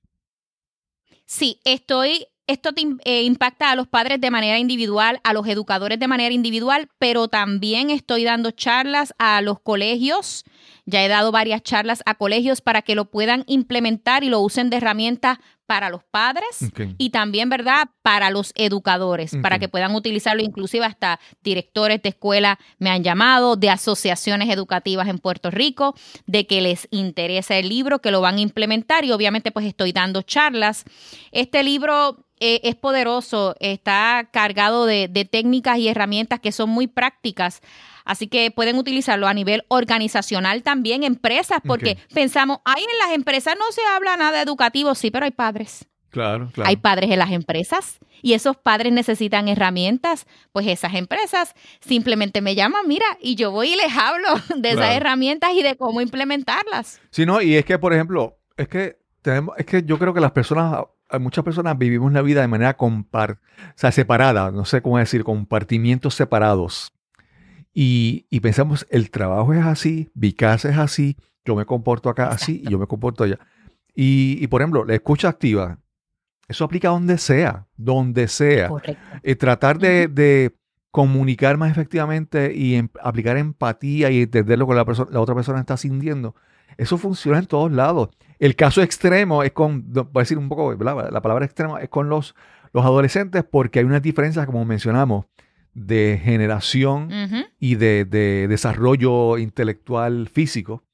Sí, estoy. Esto te eh, impacta a los padres de manera individual, a los educadores de manera individual, pero también estoy dando charlas a los colegios. Ya he dado varias charlas a colegios para que lo puedan implementar y lo usen de herramienta para los padres y también, ¿verdad?, para los educadores, para que puedan utilizarlo, inclusive hasta directores de escuela me han llamado, de asociaciones educativas en Puerto Rico, de que les interesa el libro, que lo van a implementar y obviamente pues estoy dando charlas. Este libro eh, es poderoso, está cargado de, de técnicas y herramientas que son muy prácticas. Así que pueden utilizarlo a nivel organizacional también, empresas, porque pensamos, ay, en las empresas no se habla nada educativo, sí, pero hay padres. Claro, claro. Hay padres en las empresas y esos padres necesitan herramientas. Pues esas empresas simplemente me llaman, mira, y yo voy y les hablo [LAUGHS] de esas herramientas y de cómo implementarlas. Sí, no, y es que, por ejemplo, es que tenemos, es que yo creo que las personas, muchas personas vivimos la vida de manera compar, o sea, separada, no sé cómo decir, compartimientos separados. Y, y pensamos, el trabajo es así, mi casa es así, yo me comporto acá así y yo me comporto allá. Y, y, por ejemplo, la escucha activa, eso aplica donde sea, donde sea. Eh, tratar de, de comunicar más efectivamente y em- aplicar empatía y entender lo que la, la otra persona está sintiendo, eso funciona en todos lados. El caso extremo es con, voy a decir un poco, ¿verdad? la palabra extrema es con los, los adolescentes porque hay unas diferencias, como mencionamos, de generación y de, de desarrollo intelectual físico.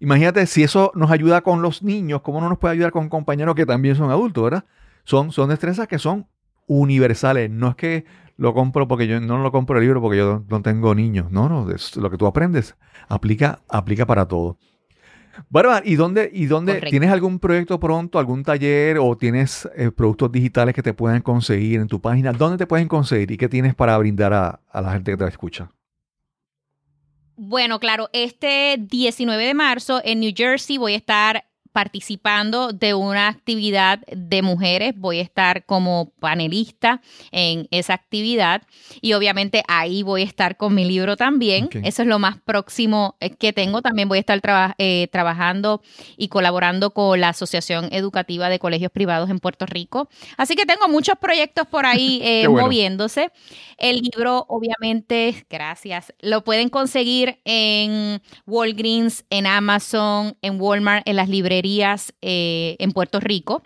Imagínate si eso nos ayuda con los niños, ¿cómo no nos puede ayudar con compañeros que también son adultos, verdad? Son, son destrezas que son universales. No es que lo compro porque yo no lo compro el libro porque yo no, no tengo niños. No, no, es lo que tú aprendes aplica, aplica para todo. Bárbara, ¿y dónde, y dónde Correcto. tienes algún proyecto pronto, algún taller o tienes eh, productos digitales que te pueden conseguir en tu página? ¿Dónde te pueden conseguir y qué tienes para brindar a, a la gente que te escucha? Bueno, claro, este 19 de marzo en New Jersey voy a estar participando de una actividad de mujeres. Voy a estar como panelista en esa actividad y obviamente ahí voy a estar con mi libro también. Eso es lo más próximo eh, que tengo. También voy a estar traba- eh, trabajando y colaborando con la Asociación Educativa de Colegios Privados en Puerto Rico. Así que tengo muchos proyectos por ahí [LAUGHS] eh, bueno. moviéndose. El libro, obviamente, gracias, lo pueden conseguir en Walgreens, en Amazon, en Walmart, en las librerías eh, en Puerto Rico.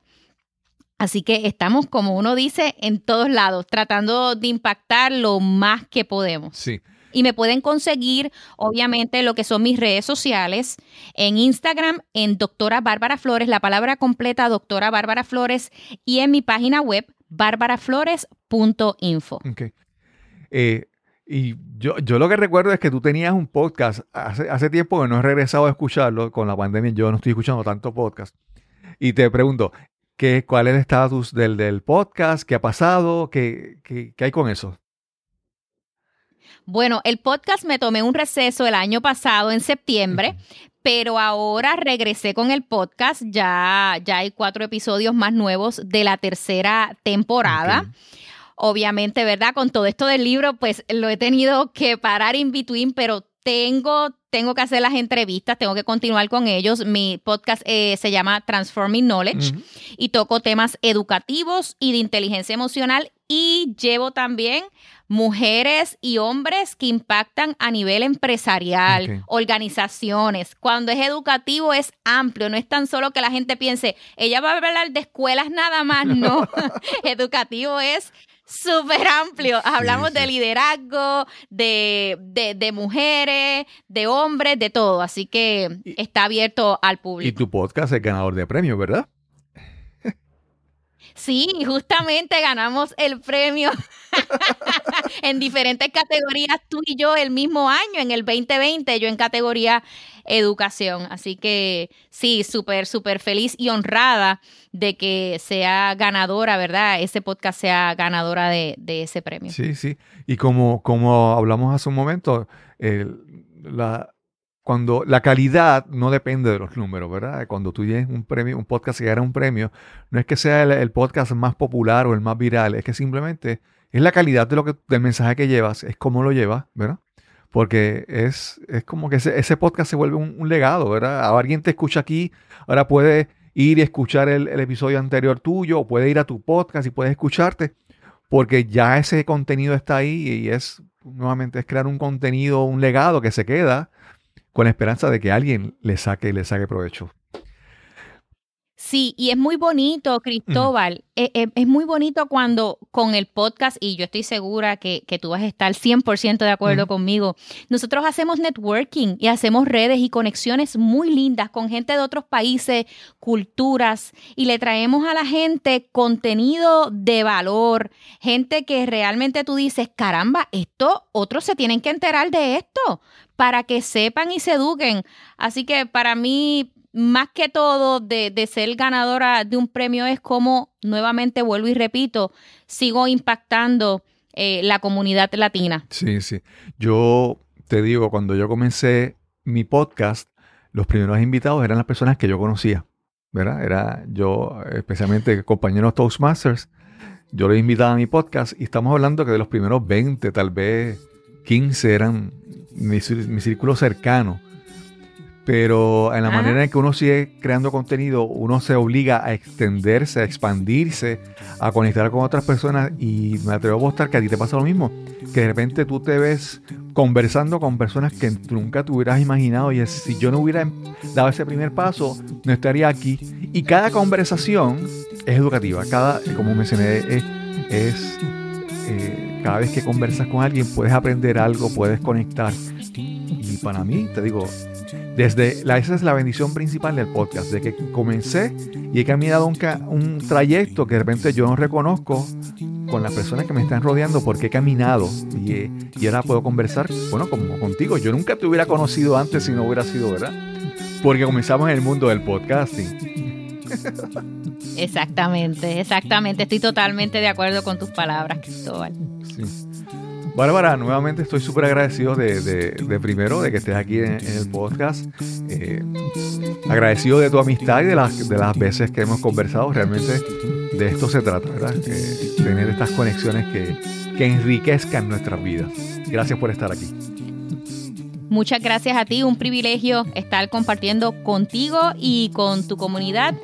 Así que estamos, como uno dice, en todos lados, tratando de impactar lo más que podemos. Sí. Y me pueden conseguir, obviamente, lo que son mis redes sociales. En Instagram, en Doctora Bárbara Flores, la palabra completa Doctora Bárbara Flores, y en mi página web, barbaraflores.info. Ok. Eh, y yo, yo lo que recuerdo es que tú tenías un podcast hace, hace tiempo que no he regresado a escucharlo con la pandemia. Yo no estoy escuchando tanto podcast. Y te pregunto, ¿Qué, ¿Cuál es el estatus del, del podcast? ¿Qué ha pasado? ¿Qué, qué, qué hay con eso? Bueno, el podcast me tomé un receso el año pasado, en septiembre, pero ahora regresé con el podcast. Ya, ya hay cuatro episodios más nuevos de la tercera temporada. Obviamente, ¿verdad? Con todo esto del libro, pues lo he tenido que parar in between, pero tengo, tengo que hacer las entrevistas, tengo que continuar con ellos. Mi podcast eh, se llama Transforming Knowledge y toco temas educativos y de inteligencia emocional y llevo también mujeres y hombres que impactan a nivel empresarial, organizaciones. Cuando es educativo es amplio, no es tan solo que la gente piense, ella va a hablar de escuelas nada más, [LAUGHS] no. [LAUGHS] educativo es súper amplio. Hablamos sí. de liderazgo, de, de, de mujeres, de hombres, de todo. Así que Y- está abierto al Y público. tu podcast es ganador de premios, ¿verdad? Sí, justamente ganamos el premio [LAUGHS] en diferentes categorías, tú y yo el mismo año, en el 2020, yo en categoría educación. Así que sí, súper, súper feliz y honrada de que sea ganadora, ¿verdad? Ese podcast sea ganadora de, de ese premio. Sí, sí. Y como, como hablamos hace un momento, el- la, cuando la calidad no depende de los números, ¿verdad? Cuando tú tienes un premio, un podcast que gana un premio, no es que sea el, podcast más popular o el más viral, es que simplemente es la calidad de lo que, del mensaje que llevas, es cómo lo llevas, ¿verdad? Porque es, es como que ese, podcast se vuelve un, un legado, ¿verdad? Ahora alguien te escucha aquí, ahora puede ir y escuchar el, el episodio anterior tuyo, o puede ir a tu podcast y puedes escucharte porque ya ese contenido está ahí y es nuevamente es crear un contenido, un legado que se queda con la esperanza de que alguien le saque, le saque provecho. Sí, y es muy bonito, Cristóbal, e- e- es, muy bonito cuando con el podcast, y yo estoy segura que, que tú vas a estar 100% de acuerdo conmigo, nosotros hacemos networking y hacemos redes y conexiones muy lindas con gente de otros países, culturas, y le traemos a la gente contenido de valor, gente que realmente tú dices, caramba, esto, otros se tienen que enterar de esto para que sepan y se eduquen. Así que para mí, más que todo de, ser ganadora de un premio es como, nuevamente vuelvo y repito, sigo impactando eh, la comunidad latina. Sí, sí. Yo te digo, cuando yo comencé mi podcast, los primeros invitados eran las personas que yo conocía, ¿verdad? Era yo, especialmente compañeros Toastmasters, yo los invitaba a mi podcast y estamos hablando que de los primeros 20, tal vez 15 eran mi círculo cercano. Pero en la Ah. manera en que uno sigue creando contenido, uno se obliga a extenderse, a expandirse, a conectar con otras personas y me atrevo a apostar que a ti te pasa lo mismo, que de repente tú te ves conversando con personas que nunca te hubieras imaginado y es, si yo no hubiera dado ese primer paso, no estaría aquí. Y cada conversación es educativa, cada, como mencioné, es, es, eh, cada vez que conversas con alguien puedes aprender algo, puedes conectar. Y para mí, te digo, desde la, esa es la bendición principal del podcast, de que comencé y he caminado un, un trayecto que de repente yo no reconozco con las personas que me están rodeando porque he caminado y, y ahora puedo conversar, bueno, como contigo. Yo nunca te hubiera conocido antes si no hubiera sido, ¿verdad? Porque comenzamos en el mundo del podcasting. Exactamente, exactamente. Estoy totalmente de acuerdo con tus palabras, Cristóbal. Sí. Bárbara, nuevamente estoy súper agradecido de, primero de que estés aquí en, en el podcast. Eh, agradecido de tu amistad y de las, de las veces que hemos conversado. Realmente de esto se trata, ¿verdad? Eh, tener estas conexiones que, que enriquezcan nuestras vidas. Gracias por estar aquí. Muchas gracias a ti, un privilegio estar compartiendo contigo y con tu comunidad.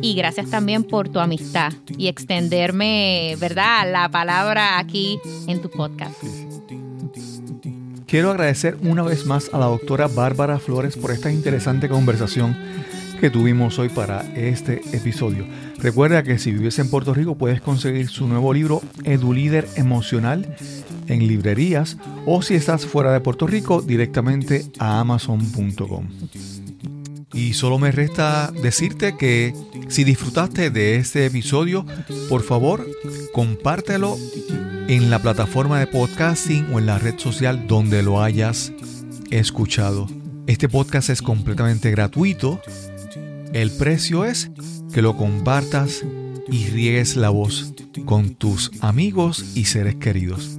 Y gracias también por tu amistad y extenderme, ¿verdad?, la palabra aquí en tu podcast. Quiero agradecer una vez más a la doctora Bárbara Flores por esta interesante conversación que tuvimos hoy para este episodio. Recuerda que si vives en Puerto Rico puedes conseguir su nuevo libro EduLíder Emocional en librerías o si estás fuera de Puerto Rico directamente a amazon.com. Y solo me resta decirte que si disfrutaste de este episodio, por favor, compártelo en la plataforma de podcasting o en la red social donde lo hayas escuchado. Este podcast es completamente gratuito El precio es que lo compartas y riegues la voz con tus amigos y seres queridos.